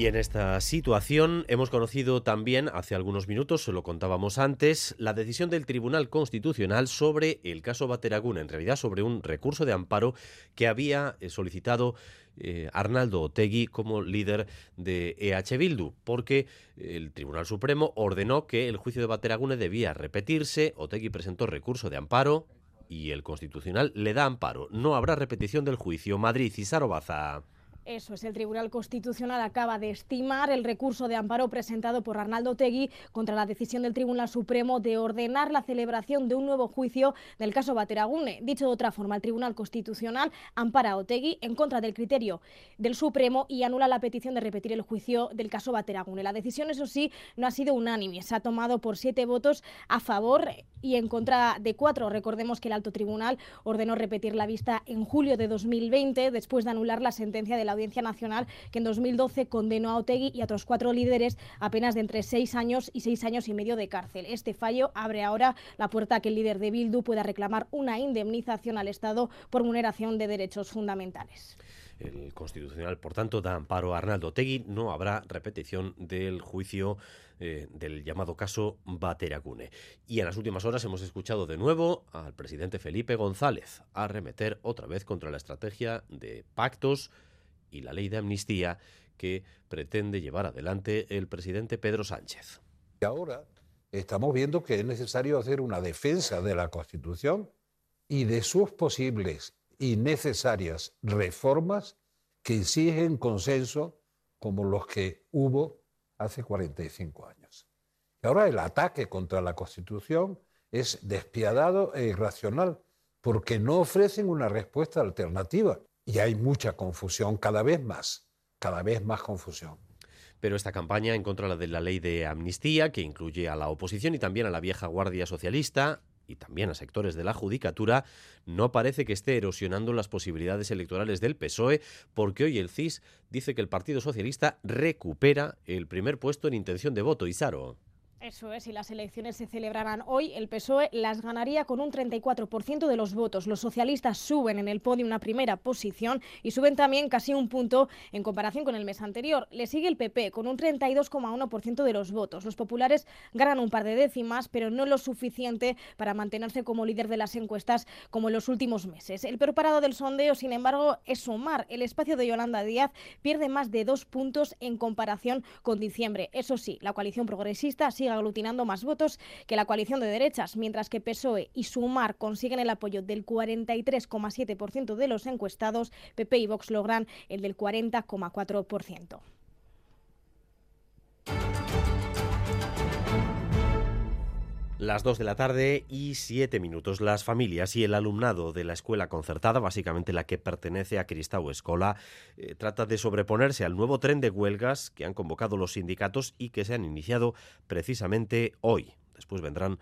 Y en esta situación hemos conocido también hace algunos minutos, se lo contábamos antes, la decisión del Tribunal Constitucional sobre el caso Bateragún, en realidad sobre un recurso de amparo que había eh, solicitado eh, Arnaldo Otegui como líder de EH Bildu, porque el Tribunal Supremo ordenó que el juicio de Bateragune debía repetirse, Otegui presentó recurso de amparo y el Constitucional le da amparo. No habrá repetición del juicio. Madrid y Sarobaza. Eso es, el Tribunal Constitucional acaba de estimar el recurso de amparo presentado por Arnaldo Tegui contra la decisión del Tribunal Supremo de ordenar la celebración de un nuevo juicio del caso Bateragune. Dicho de otra forma, el Tribunal Constitucional ampara a Otegui en contra del criterio del Supremo y anula la petición de repetir el juicio del caso Bateragune. La decisión, eso sí, no ha sido unánime. Se ha tomado por siete votos a favor y en contra de cuatro. Recordemos que el alto tribunal ordenó repetir la vista en julio de 2020 después de anular la sentencia de la Audiencia Nacional que en 2012 condenó a Otegui y a otros cuatro líderes a penas de entre seis años y seis años y medio de cárcel. Este fallo abre ahora la puerta a que el líder de Bildu pueda reclamar una indemnización al Estado por vulneración de derechos fundamentales. El Constitucional, por tanto, da amparo a Arnaldo Tegui. No habrá repetición del juicio eh, del llamado caso Bateracune. Y en las últimas horas hemos escuchado de nuevo al presidente Felipe González arremeter otra vez contra la estrategia de pactos y la ley de amnistía que pretende llevar adelante el presidente Pedro Sánchez. Y ahora estamos viendo que es necesario hacer una defensa de la Constitución y de sus posibles y necesarias reformas que exigen consenso como los que hubo hace 45 años. Y ahora el ataque contra la Constitución es despiadado e irracional porque no ofrecen una respuesta alternativa y hay mucha confusión, cada vez más, cada vez más confusión. Pero esta campaña en contra de la ley de amnistía, que incluye a la oposición y también a la vieja Guardia Socialista, y también a sectores de la judicatura, no parece que esté erosionando las posibilidades electorales del PSOE, porque hoy el CIS dice que el Partido Socialista recupera el primer puesto en intención de voto. Isaro. Eso es, si las elecciones se celebraran hoy, el PSOE las ganaría con un 34% de los votos. Los socialistas suben en el podio una primera posición y suben también casi un punto en comparación con el mes anterior. Le sigue el PP con un 32,1% de los votos. Los populares ganan un par de décimas, pero no lo suficiente para mantenerse como líder de las encuestas como en los últimos meses. El peor parado del sondeo, sin embargo, es Sumar. El espacio de Yolanda Díaz pierde más de dos puntos en comparación con diciembre. Eso sí, la coalición progresista sigue aglutinando más votos que la coalición de derechas, mientras que PSOE y Sumar consiguen el apoyo del 43,7% de los encuestados, PP y Vox logran el del 40,4%. Las 2 de la tarde y 7 minutos. Las familias y el alumnado de la escuela concertada, básicamente la que pertenece a Cristau Escola, eh, trata de sobreponerse al nuevo tren de huelgas que han convocado los sindicatos y que se han iniciado precisamente hoy. Después vendrán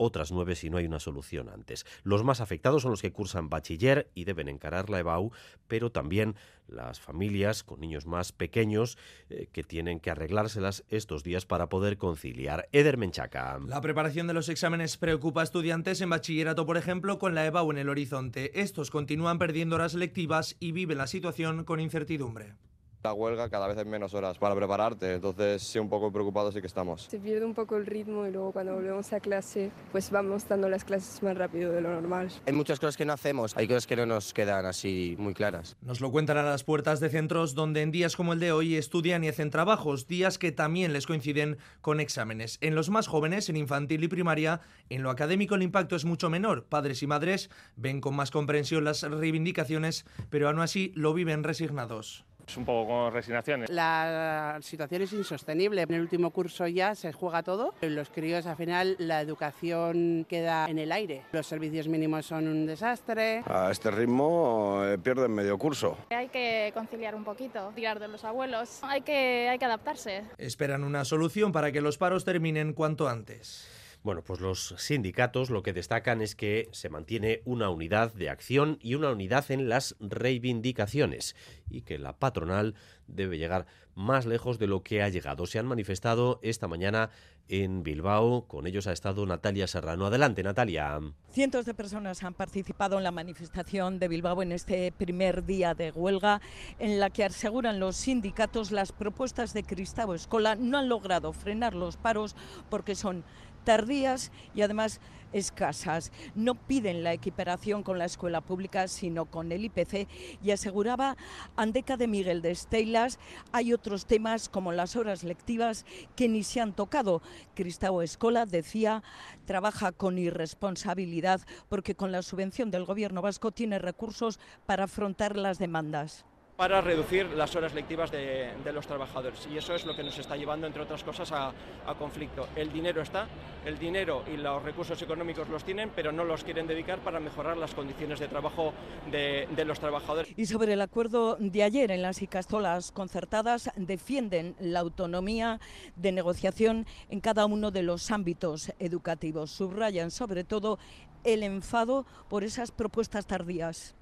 otras nueve si no hay una solución antes. Los más afectados son los que cursan bachiller y deben encarar la EBAU, pero también las familias con niños más pequeños eh, que tienen que arreglárselas estos días para poder conciliar. Eder Menchaca. La preparación de los exámenes preocupa a estudiantes en bachillerato, por ejemplo, con la EBAU en el horizonte. Estos continúan perdiendo horas lectivas y viven la situación con incertidumbre. La huelga cada vez hay menos horas para prepararte, entonces sí un poco preocupados sí que estamos. Se pierde un poco el ritmo y luego cuando volvemos a clase pues vamos dando las clases más rápido de lo normal. Hay muchas cosas que no hacemos, hay cosas que no nos quedan así muy claras. Nos lo cuentan a las puertas de centros donde en días como el de hoy estudian y hacen trabajos, días que también les coinciden con exámenes. En los más jóvenes, en infantil y primaria, en lo académico el impacto es mucho menor. Padres y madres ven con más comprensión las reivindicaciones, pero aún así lo viven resignados. Es un poco con resignación. La situación es insostenible. En el último curso ya se juega todo. Los críos, al final, la educación queda en el aire. Los servicios mínimos son un desastre. A este ritmo eh, pierden medio curso. Hay que conciliar un poquito, tirar de los abuelos. Hay que, hay que adaptarse. Esperan una solución para que los paros terminen cuanto antes. Bueno, pues los sindicatos lo que destacan es que se mantiene una unidad de acción y una unidad en las reivindicaciones y que la patronal debe llegar más lejos de lo que ha llegado. Se han manifestado esta mañana en Bilbao. Con ellos ha estado Natalia Serrano. Adelante, Natalia. Cientos de personas han participado en la manifestación de Bilbao en este primer día de huelga, en la que aseguran los sindicatos las propuestas de Cristavo Escola no han logrado frenar los paros porque son tardías y además escasas. No piden la equiparación con la escuela pública, sino con el IPC y aseguraba Andeca de Miguel de Estelas, hay otros temas como las horas lectivas que ni se han tocado. Cristao Escola decía, trabaja con irresponsabilidad porque con la subvención del gobierno vasco tiene recursos para afrontar las demandas para reducir las horas lectivas de, los trabajadores. Y eso es lo que nos está llevando, entre otras cosas, a, conflicto. El dinero está, el dinero y los recursos económicos los tienen, pero no los quieren dedicar para mejorar las condiciones de trabajo de, de los trabajadores. Y sobre el acuerdo de ayer en las Icastolas concertadas, defienden la autonomía de negociación en cada uno de los ámbitos educativos. Subrayan sobre todo el enfado por esas propuestas tardías.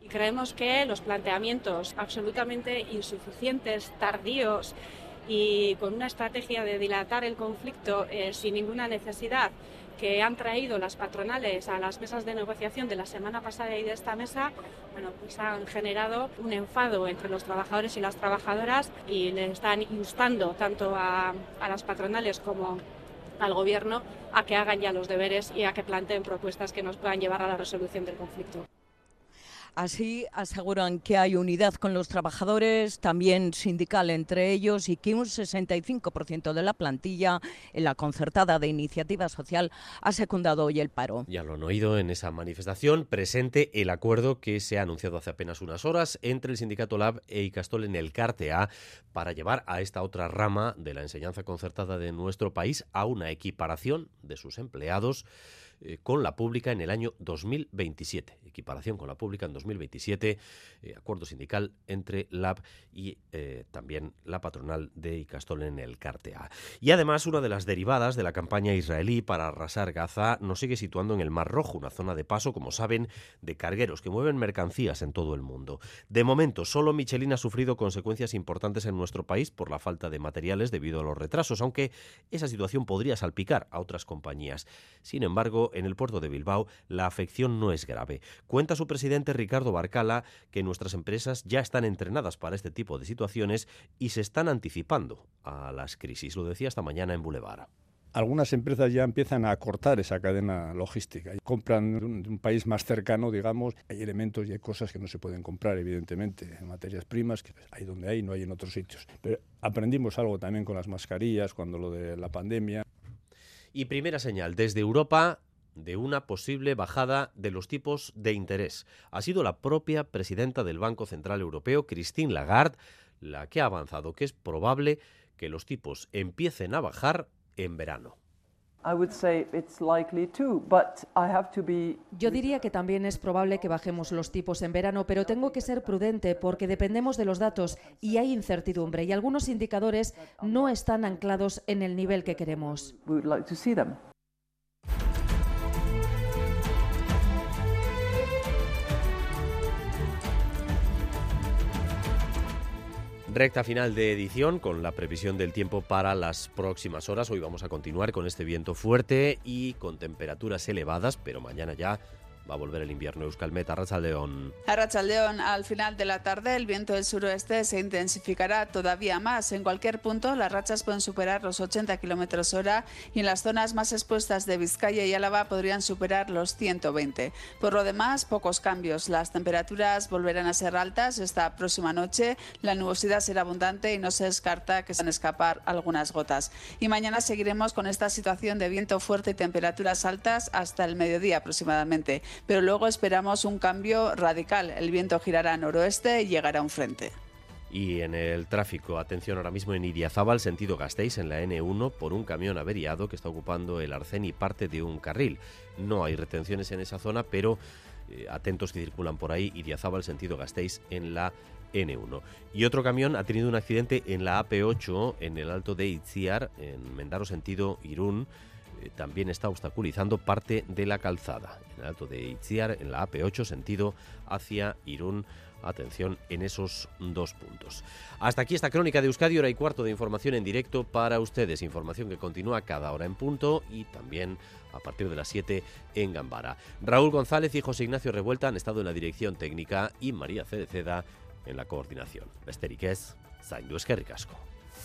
Y creemos que los planteamientos absolutamente insuficientes, tardíos y con una estrategia de dilatar el conflicto eh, sin ninguna necesidad que han traído las patronales a las mesas de negociación de la semana pasada y de esta mesa, bueno, pues han generado un enfado entre los trabajadores y las trabajadoras y le están instando tanto a, a las patronales como al Gobierno a que hagan ya los deberes y a que planteen propuestas que nos puedan llevar a la resolución del conflicto. Así aseguran que hay unidad con los trabajadores, también sindical entre ellos, y que un 65% de la plantilla en la concertada de iniciativa social ha secundado hoy el paro. Ya lo han oído en esa manifestación, presente el acuerdo que se ha anunciado hace apenas unas horas entre el sindicato Lab e Icastol en el CARTEA para llevar a esta otra rama de la enseñanza concertada de nuestro país a una equiparación de sus empleados eh, con la pública en el año 2027. Equiparación con la pública en 2027, eh, acuerdo sindical entre LAB y eh, también la patronal de Icastol en el Cartea. Y además, una de las derivadas de la campaña israelí para arrasar Gaza nos sigue situando en el Mar Rojo, una zona de paso, como saben, de cargueros que mueven mercancías en todo el mundo. De momento, solo Michelin ha sufrido consecuencias importantes en nuestro país por la falta de materiales debido a los retrasos, aunque esa situación podría salpicar a otras compañías. Sin embargo, en el puerto de Bilbao, la afección no es grave. Cuenta su presidente Ricardo Barcala que nuestras empresas ya están entrenadas para este tipo de situaciones y se están anticipando a las crisis. Lo decía esta mañana en Boulevard algunas empresas ya empiezan a cortar esa cadena logística. Compran de un, país más cercano, digamos. Hay elementos y hay cosas que no se pueden comprar, evidentemente, materias primas, que hay donde hay, no hay en otros sitios. Pero aprendimos algo también con las mascarillas, cuando lo de la pandemia. Y primera señal, desde Europa de una posible bajada de los tipos de interés. Ha sido la propia presidenta del Banco Central Europeo, Christine Lagarde, la que ha avanzado que es probable que los tipos empiecen a bajar en verano. Yo diría que también es probable que bajemos los tipos en verano, pero tengo que ser prudente porque dependemos de los datos y hay incertidumbre y algunos indicadores no están anclados en el nivel que queremos. Recta final de edición con la previsión del tiempo para las próximas horas. Hoy vamos a continuar con este viento fuerte y con temperaturas elevadas, pero mañana ya va a volver el invierno. Euskalmet, Arrachaldeón. Arrachaldeón, al final de la tarde el viento del suroeste se intensificará todavía más. En cualquier punto las rachas pueden superar los 80 kilómetros hora y en las zonas más expuestas de Vizcaya y Álava podrían superar los 120. Por lo demás, pocos cambios. Las temperaturas volverán a ser altas esta próxima noche. La nubosidad será abundante y no se descarta que se van a escapar algunas gotas. Y mañana seguiremos con esta situación de viento fuerte y temperaturas altas hasta el mediodía aproximadamente pero luego esperamos un cambio radical. El viento girará noroeste y llegará un frente. Y en el tráfico, atención ahora mismo en Idiazábal, sentido Gasteiz, en la N1, por un camión averiado que está ocupando el arcén y parte de un carril. No hay retenciones en esa zona, pero eh, atentos que circulan por ahí, Idiazábal, sentido Gasteiz, en la N1. Y otro camión ha tenido un accidente en la AP8, en el alto de Itziar, en Mendaro, sentido Irún eh, también está obstaculizando parte de la calzada. En el alto de Itziar, en la AP8, sentido hacia Irún. Atención en esos dos puntos. Hasta aquí esta crónica de Euskadi, hora y cuarto de información en directo para ustedes. Información que continúa cada hora en punto y también a partir de las 7 en Gambara. Raúl González y José Ignacio Revuelta han estado en la dirección técnica y María Cedeceda en la coordinación. Besteriquez, Zaindu Esquerricasco.